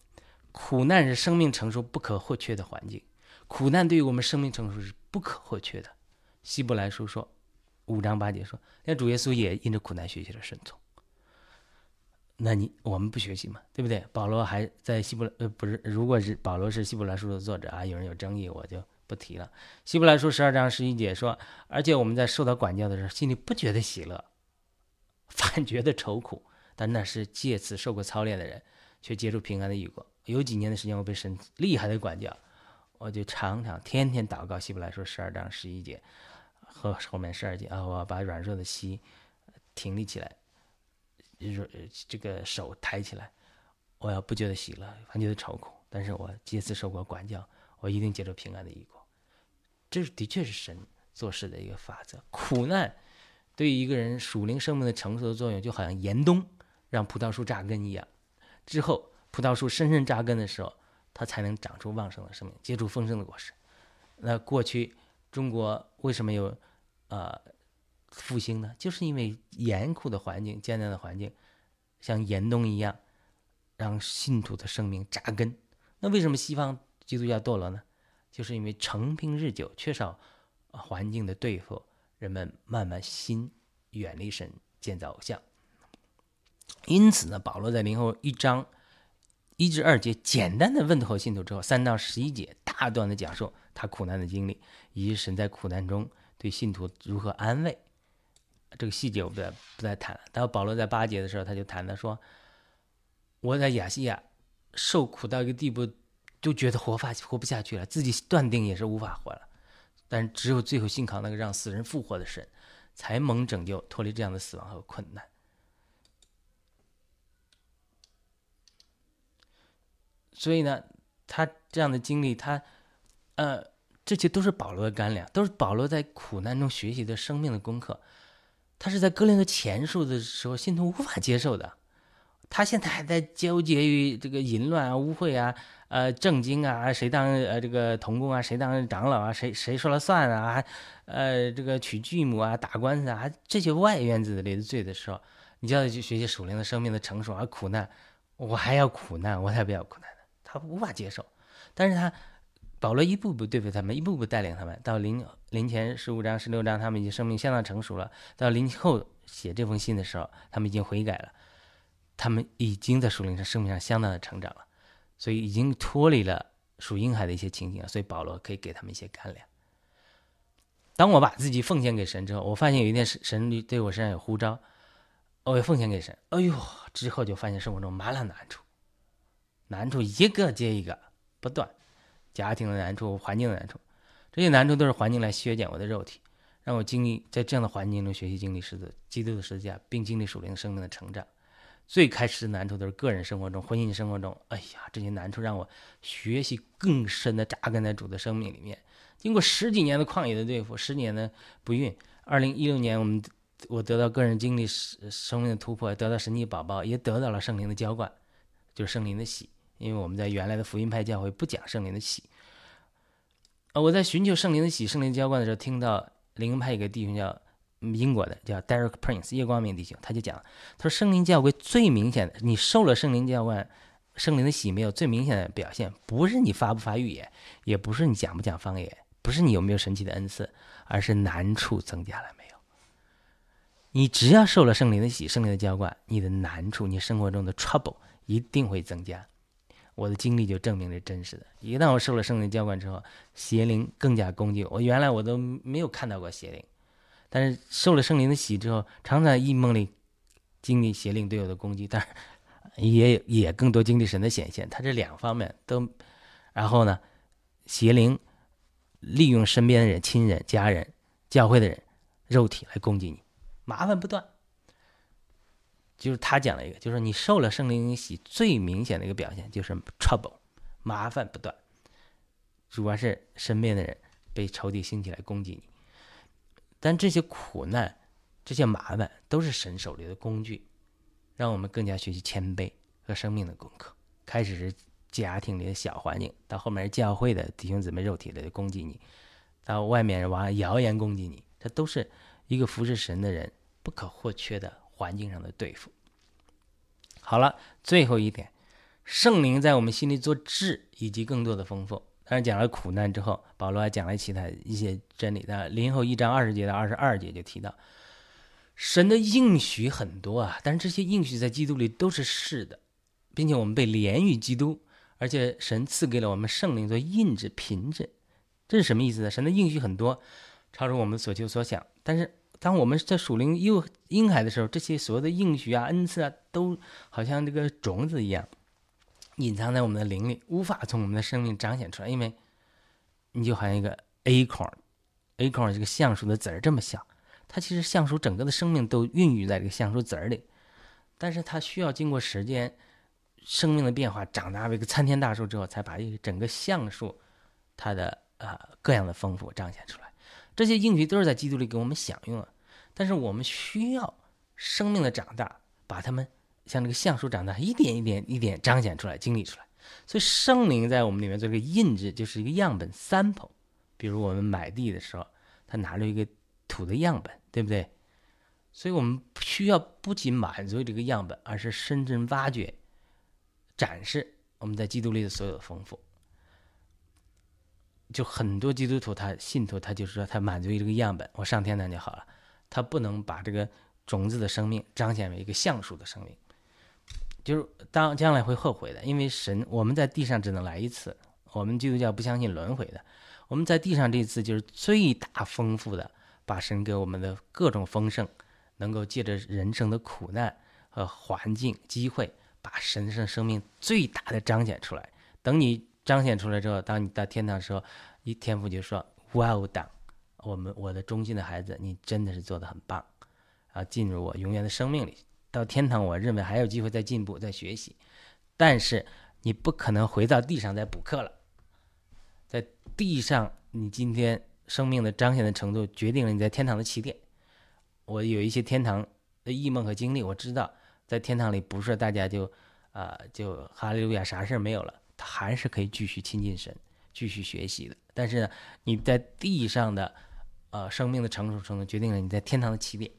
苦难是生命成熟不可或缺的环境。苦难对于我们生命成熟是不可或缺的。希伯来书说，五章八节说，那主耶稣也因着苦难学习了顺从。那你我们不学习嘛？对不对？保罗还在希伯呃不是，如果是保罗是希伯来书的作者啊，有人有争议，我就。不提了。希伯来书十二章十一节说：“而且我们在受到管教的时候，心里不觉得喜乐，[laughs] 反觉得愁苦。但那是借此受过操练的人，却接触平安的异果。有几年的时间，我被神厉害的管教，我就常常天天祷告。希伯来书十二章十一节和后面十二节啊，我把软弱的膝挺立起来，软这个手抬起来，我要不觉得喜乐，反觉得愁苦。但是我借此受过管教。”我一定接受平安的异果，这的确是神做事的一个法则。苦难对于一个人属灵生命的成熟的作用，就好像严冬让葡萄树扎根一样。之后，葡萄树深深扎根的时候，它才能长出旺盛的生命，结出丰盛的果实。那过去中国为什么有呃复兴呢？就是因为严酷的环境、艰难的环境，像严冬一样，让信徒的生命扎根。那为什么西方？基督教堕落呢，就是因为成平日久，缺少环境的对付，人们慢慢心远离神，建造偶像。因此呢，保罗在零后一章一至二节简单的问候信徒之后，三到十一节大段的讲述他苦难的经历，以及神在苦难中对信徒如何安慰。这个细节我不再不再谈了。到保罗在八节的时候，他就谈了说：“我在亚细亚受苦到一个地步，就觉得活法活不下去了，自己断定也是无法活了。但只有最后信靠那个让死人复活的神，才蒙拯救，脱离这样的死亡和困难。所以呢，他这样的经历，他呃，这些都是保罗的干粮，都是保罗在苦难中学习的生命的功课。”他是在哥林多前书的时候，信徒无法接受的。他现在还在纠结于这个淫乱啊、污秽啊、呃、正经啊、谁当呃这个童工啊、谁当长老啊、谁谁说了算啊、呃这个娶继母啊、打官司啊，这些外院子里的罪的时候，你叫他去学习属灵的生命的成熟而苦难，我还要苦难，我才不要苦难。他无法接受，但是他。保罗一步步对付他们，一步步带领他们。到临临前十五章、十六章，他们已经生命相当成熟了。到临后写这封信的时候，他们已经悔改了，他们已经在属灵上、生命上相当的成长了，所以已经脱离了属婴孩的一些情景了。所以保罗可以给他们一些干粮。当我把自己奉献给神之后，我发现有一天神神对我身上有呼召，我也奉献给神。哎呦，之后就发现生活中满了难处，难处一个接一个不断。家庭的难处，环境的难处，这些难处都是环境来削减我的肉体，让我经历在这样的环境中学习经历十字基督的十字架，并经历属灵生命的成长。最开始的难处都是个人生活中、婚姻生活中，哎呀，这些难处让我学习更深的扎根在主的生命里面。经过十几年的旷野的对付，十年的不孕，二零一六年我们我得到个人经历生命的突破，得到神奇宝宝，也得到了圣灵的浇灌，就是圣灵的喜。因为我们在原来的福音派教会不讲圣灵的喜，呃，我在寻求圣灵的喜、圣灵浇灌的时候，听到灵恩派一个弟兄叫英国的，叫 Derek Prince 叶光明弟兄，他就讲，他说圣灵教会最明显的，你受了圣灵浇灌，圣灵的喜没有最明显的表现，不是你发不发预言，也不是你讲不讲方言，不是你有没有神奇的恩赐，而是难处增加了没有？你只要受了圣灵的喜、圣灵的浇灌，你的难处，你生活中的 trouble 一定会增加。我的经历就证明这真实的。一旦我受了圣灵浇灌之后，邪灵更加攻击我。原来我都没有看到过邪灵，但是受了圣灵的洗之后，常在异梦里经历邪灵对我的攻击，但是也也更多经历神的显现。他这两方面都，然后呢，邪灵利用身边的人、亲人、家人、教会的人、肉体来攻击你，麻烦不断。就是他讲了一个，就是你受了圣灵洗，最明显的一个表现就是 trouble，麻烦不断，主要是身边的人被仇敌兴起来攻击你。但这些苦难、这些麻烦都是神手里的工具，让我们更加学习谦卑和生命的功课。开始是家庭里的小环境，到后面是教会的弟兄姊妹肉体的攻击你，到外面往谣言攻击你，这都是一个服侍神的人不可或缺的。环境上的对付。好了，最后一点，圣灵在我们心里做质以及更多的丰富。当然讲了苦难之后，保罗还讲了其他一些真理。那林后一章二十节到二十二节就提到，神的应许很多啊，但是这些应许在基督里都是是的，并且我们被连于基督，而且神赐给了我们圣灵做印制凭证。这是什么意思呢？神的应许很多，超出我们所求所想，但是。当我们在属灵幼婴孩的时候，这些所有的应许啊、恩赐啊，都好像这个种子一样，隐藏在我们的灵里，无法从我们的生命彰显出来。因为你就好像一个 A 孔，A 孔这个橡树的籽儿这么小，它其实橡树整个的生命都孕育在这个橡树籽儿里，但是它需要经过时间、生命的变化，长大为一个参天大树之后，才把一个整个橡树它的呃各样的丰富彰显出来。这些应许都是在基督里给我们享用啊，但是我们需要生命的长大，把它们像这个橡树长大，一点一点一点彰显出来、经历出来。所以圣灵在我们里面做这个印制，就是一个样本 sample。比如我们买地的时候，他拿了一个土的样本，对不对？所以我们需要不仅满足这个样本，而是深圳挖掘、展示我们在基督里的所有的丰富。就很多基督徒，他信徒，他就是说，他满足于这个样本，我上天堂就好了。他不能把这个种子的生命彰显为一个橡树的生命，就是当将来会后悔的。因为神，我们在地上只能来一次，我们基督教不相信轮回的。我们在地上这次就是最大丰富的，把神给我们的各种丰盛，能够借着人生的苦难和环境机会，把神圣生命最大的彰显出来。等你彰显出来之后，当你到天堂的时候，一天父就说：“Well done，我们我的忠心的孩子，你真的是做的很棒。”啊，进入我永远的生命里。到天堂，我认为还有机会再进步、再学习，但是你不可能回到地上再补课了。在地上，你今天生命的彰显的程度，决定了你在天堂的起点。我有一些天堂的异梦和经历，我知道在天堂里不是大家就啊就哈利路亚啥事儿没有了，还是可以继续亲近神、继续学习的。但是呢，你在地上的呃生命的成熟程度，决定了你在天堂的起点。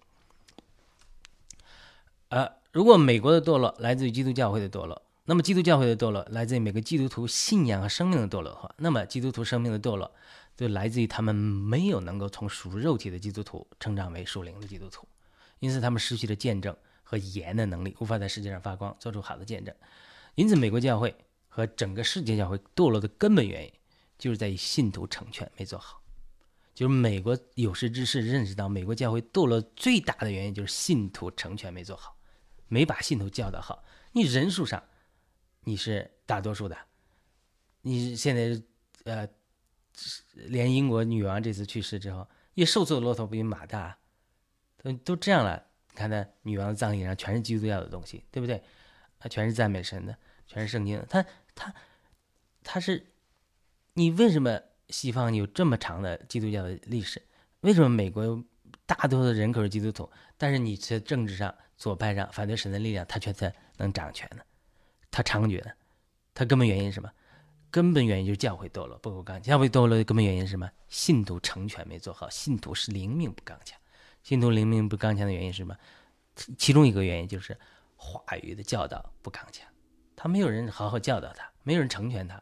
呃，如果美国的堕落来自于基督教会的堕落，那么基督教会的堕落来自于每个基督徒信仰和生命的堕落的话，那么基督徒生命的堕落就来自于他们没有能够从属肉体的基督徒成长为属灵的基督徒，因此他们失去了见证和言的能力，无法在世界上发光，做出好的见证。因此，美国教会和整个世界教会堕落的根本原因，就是在于信徒成全没做好。就是美国有识之士认识到，美国教会堕落最大的原因就是信徒成全没做好。没把信徒教导好，你人数上你是大多数的，你现在呃，连英国女王这次去世之后，也瘦瘦的骆驼比马大，都都这样了。你看那女王的葬礼上全是基督教的东西，对不对？啊，全是赞美神的，全是圣经的。他他他是，你为什么西方有这么长的基督教的历史？为什么美国大多数人口是基督徒，但是你在政治上？左派上反对神的力量，他却在能掌权呢，他猖獗呢，他根本原因是什么？根本原因就是教会堕落不够刚。教会堕落的根本原因是什么？信徒成全没做好，信徒是灵命不刚强。信徒灵命不刚强的原因是什么？其中一个原因就是话语的教导不刚强，他没有人好好教导他，没有人成全他。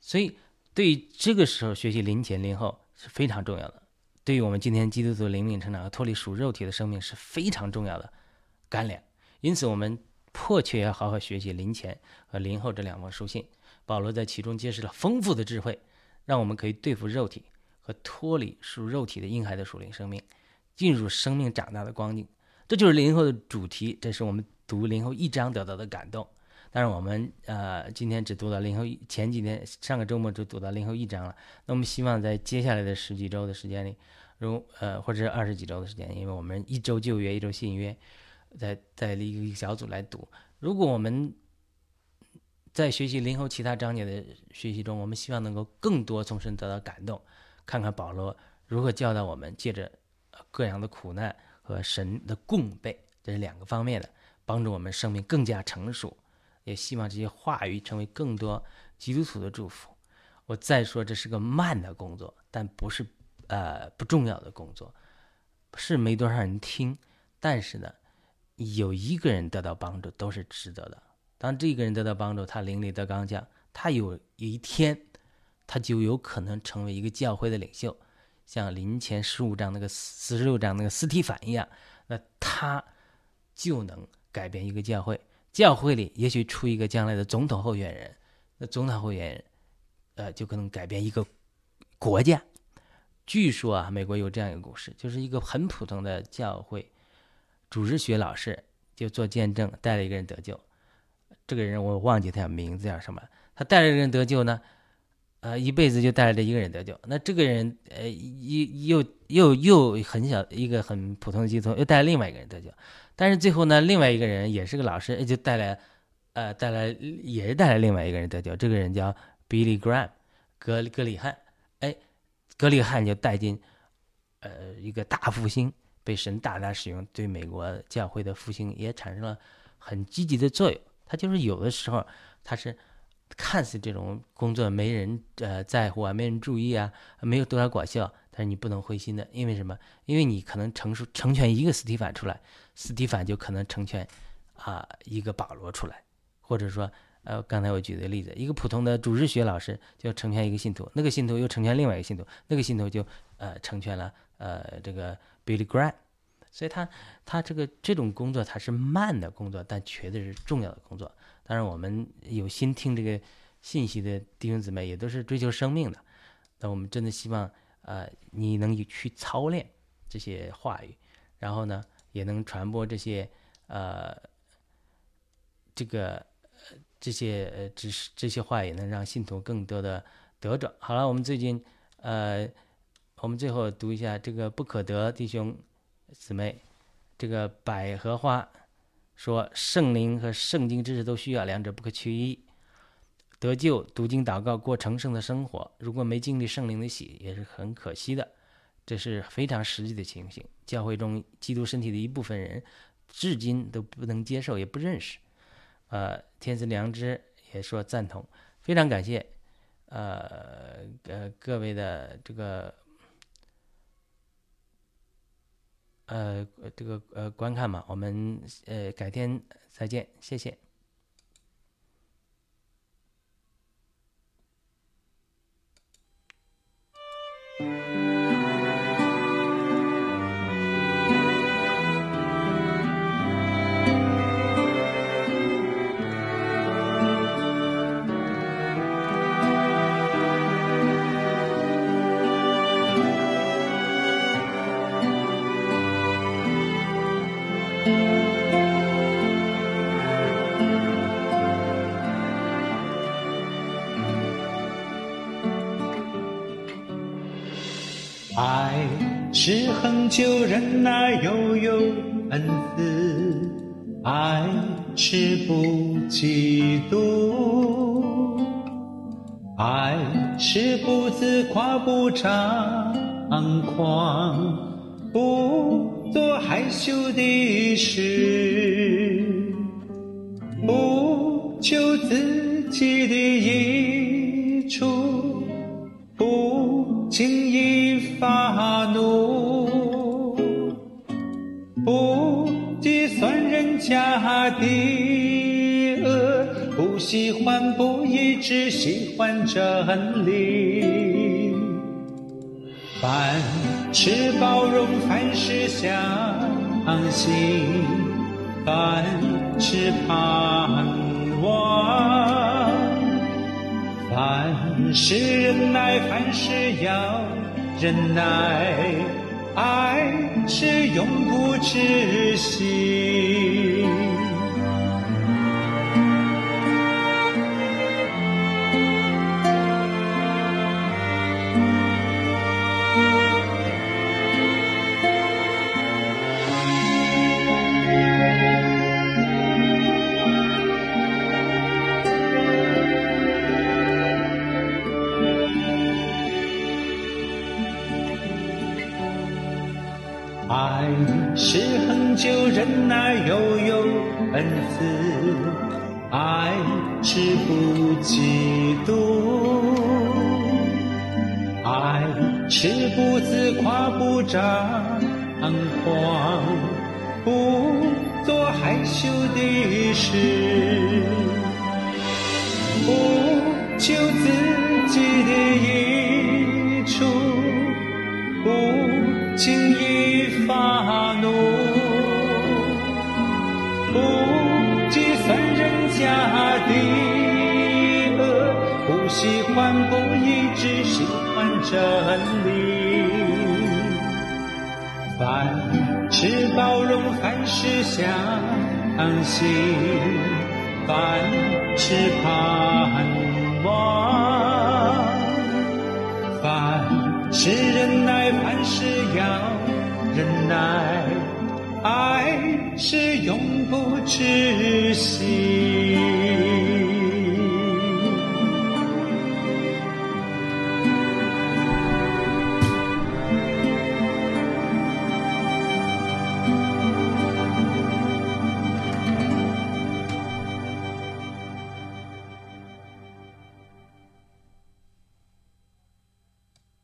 所以，对于这个时候学习临前临后是非常重要的。对于我们今天基督徒灵命成长和脱离属肉体的生命是非常重要的。干粮，因此我们迫切要好好学习林前和林后这两封书信。保罗在其中揭示了丰富的智慧，让我们可以对付肉体和脱离属肉体的婴孩的属灵生命，进入生命长大的光景。这就是林后的主题，这是我们读林后一章得到的感动。当然，我们呃今天只读到林后前几天上个周末就读到林后一章了。那我们希望在接下来的十几周的时间里，如呃或者是二十几周的时间，因为我们一周旧约，一周新约。在在一个小组来读。如果我们在学习林后其他章节的学习中，我们希望能够更多从神得到感动，看看保罗如何教导我们，借着各样的苦难和神的供备，这是两个方面的，帮助我们生命更加成熟。也希望这些话语成为更多基督徒的祝福。我再说，这是个慢的工作，但不是呃不重要的工作，是没多少人听，但是呢。有一个人得到帮助都是值得的。当这个人得到帮助，他灵力得刚强，他有一天，他就有可能成为一个教会的领袖，像林前十五章那个四十六章那个斯提凡一样，那他就能改变一个教会。教会里也许出一个将来的总统候选人，那总统候选人，呃，就可能改变一个国家。据说啊，美国有这样一个故事，就是一个很普通的教会。主日学老师就做见证，带了一个人得救。这个人我忘记他名字叫什么。他带了一个人得救呢，呃，一辈子就带了这一个人得救。那这个人，呃，又又又又很小一个很普通的基督徒，又带了另外一个人得救。但是最后呢，另外一个人也是个老师，就带来，呃，带来也是带来另外一个人得救。这个人叫 Billy Graham，格格里汉。哎，格里汉就带进，呃，一个大复兴。被神大大使用，对美国教会的复兴也产生了很积极的作用。他就是有的时候，他是看似这种工作没人呃在乎啊，没人注意啊，没有多少果效，但是你不能灰心的，因为什么？因为你可能成熟成全一个斯蒂凡出来，斯蒂凡就可能成全啊一个保罗出来，或者说呃刚才我举的例子，一个普通的主日学老师就成全一个信徒，那个信徒又成全另外一个信徒，那个信徒就呃成全了呃这个。Billy Graham，所以他他这个这种工作他是慢的工作，但绝对是重要的工作。当然，我们有心听这个信息的弟兄姊妹，也都是追求生命的。那我们真的希望，呃，你能去操练这些话语，然后呢，也能传播这些，呃，这个这些呃知识，这些话也能让信徒更多的得着。好了，我们最近，呃，我们最后读一下这个不可得弟兄姊妹，这个百合花说，圣灵和圣经知识都需要，两者不可缺一。得救、读经、祷告、过成圣的生活，如果没经历圣灵的喜，也是很可惜的。这是非常实际的情形。教会中基督身体的一部分人，至今都不能接受，也不认识。呃，天赐良知也说赞同，非常感谢。呃呃，各位的这个呃这个呃观看嘛，我们呃改天再见，谢谢。爱是恒久忍耐，又有恩慈；爱是不嫉妒；爱是不自夸，不张狂，不做害羞的事，不求自己的益处，发怒，不计算人家的恶，不喜欢不义，只喜欢真理。凡事包容，凡事相信，凡事盼望，凡事忍耐，凡事要忍耐，爱是永不止息。恒久忍耐，又有恩慈；爱是不嫉妒；爱是不自夸，不张狂，不做害羞的事，不求自家的恶，不喜欢不义，只喜欢真理。凡事包容，凡事相信，凡事盼望，凡。是忍耐，凡事要忍耐，爱是永不止息。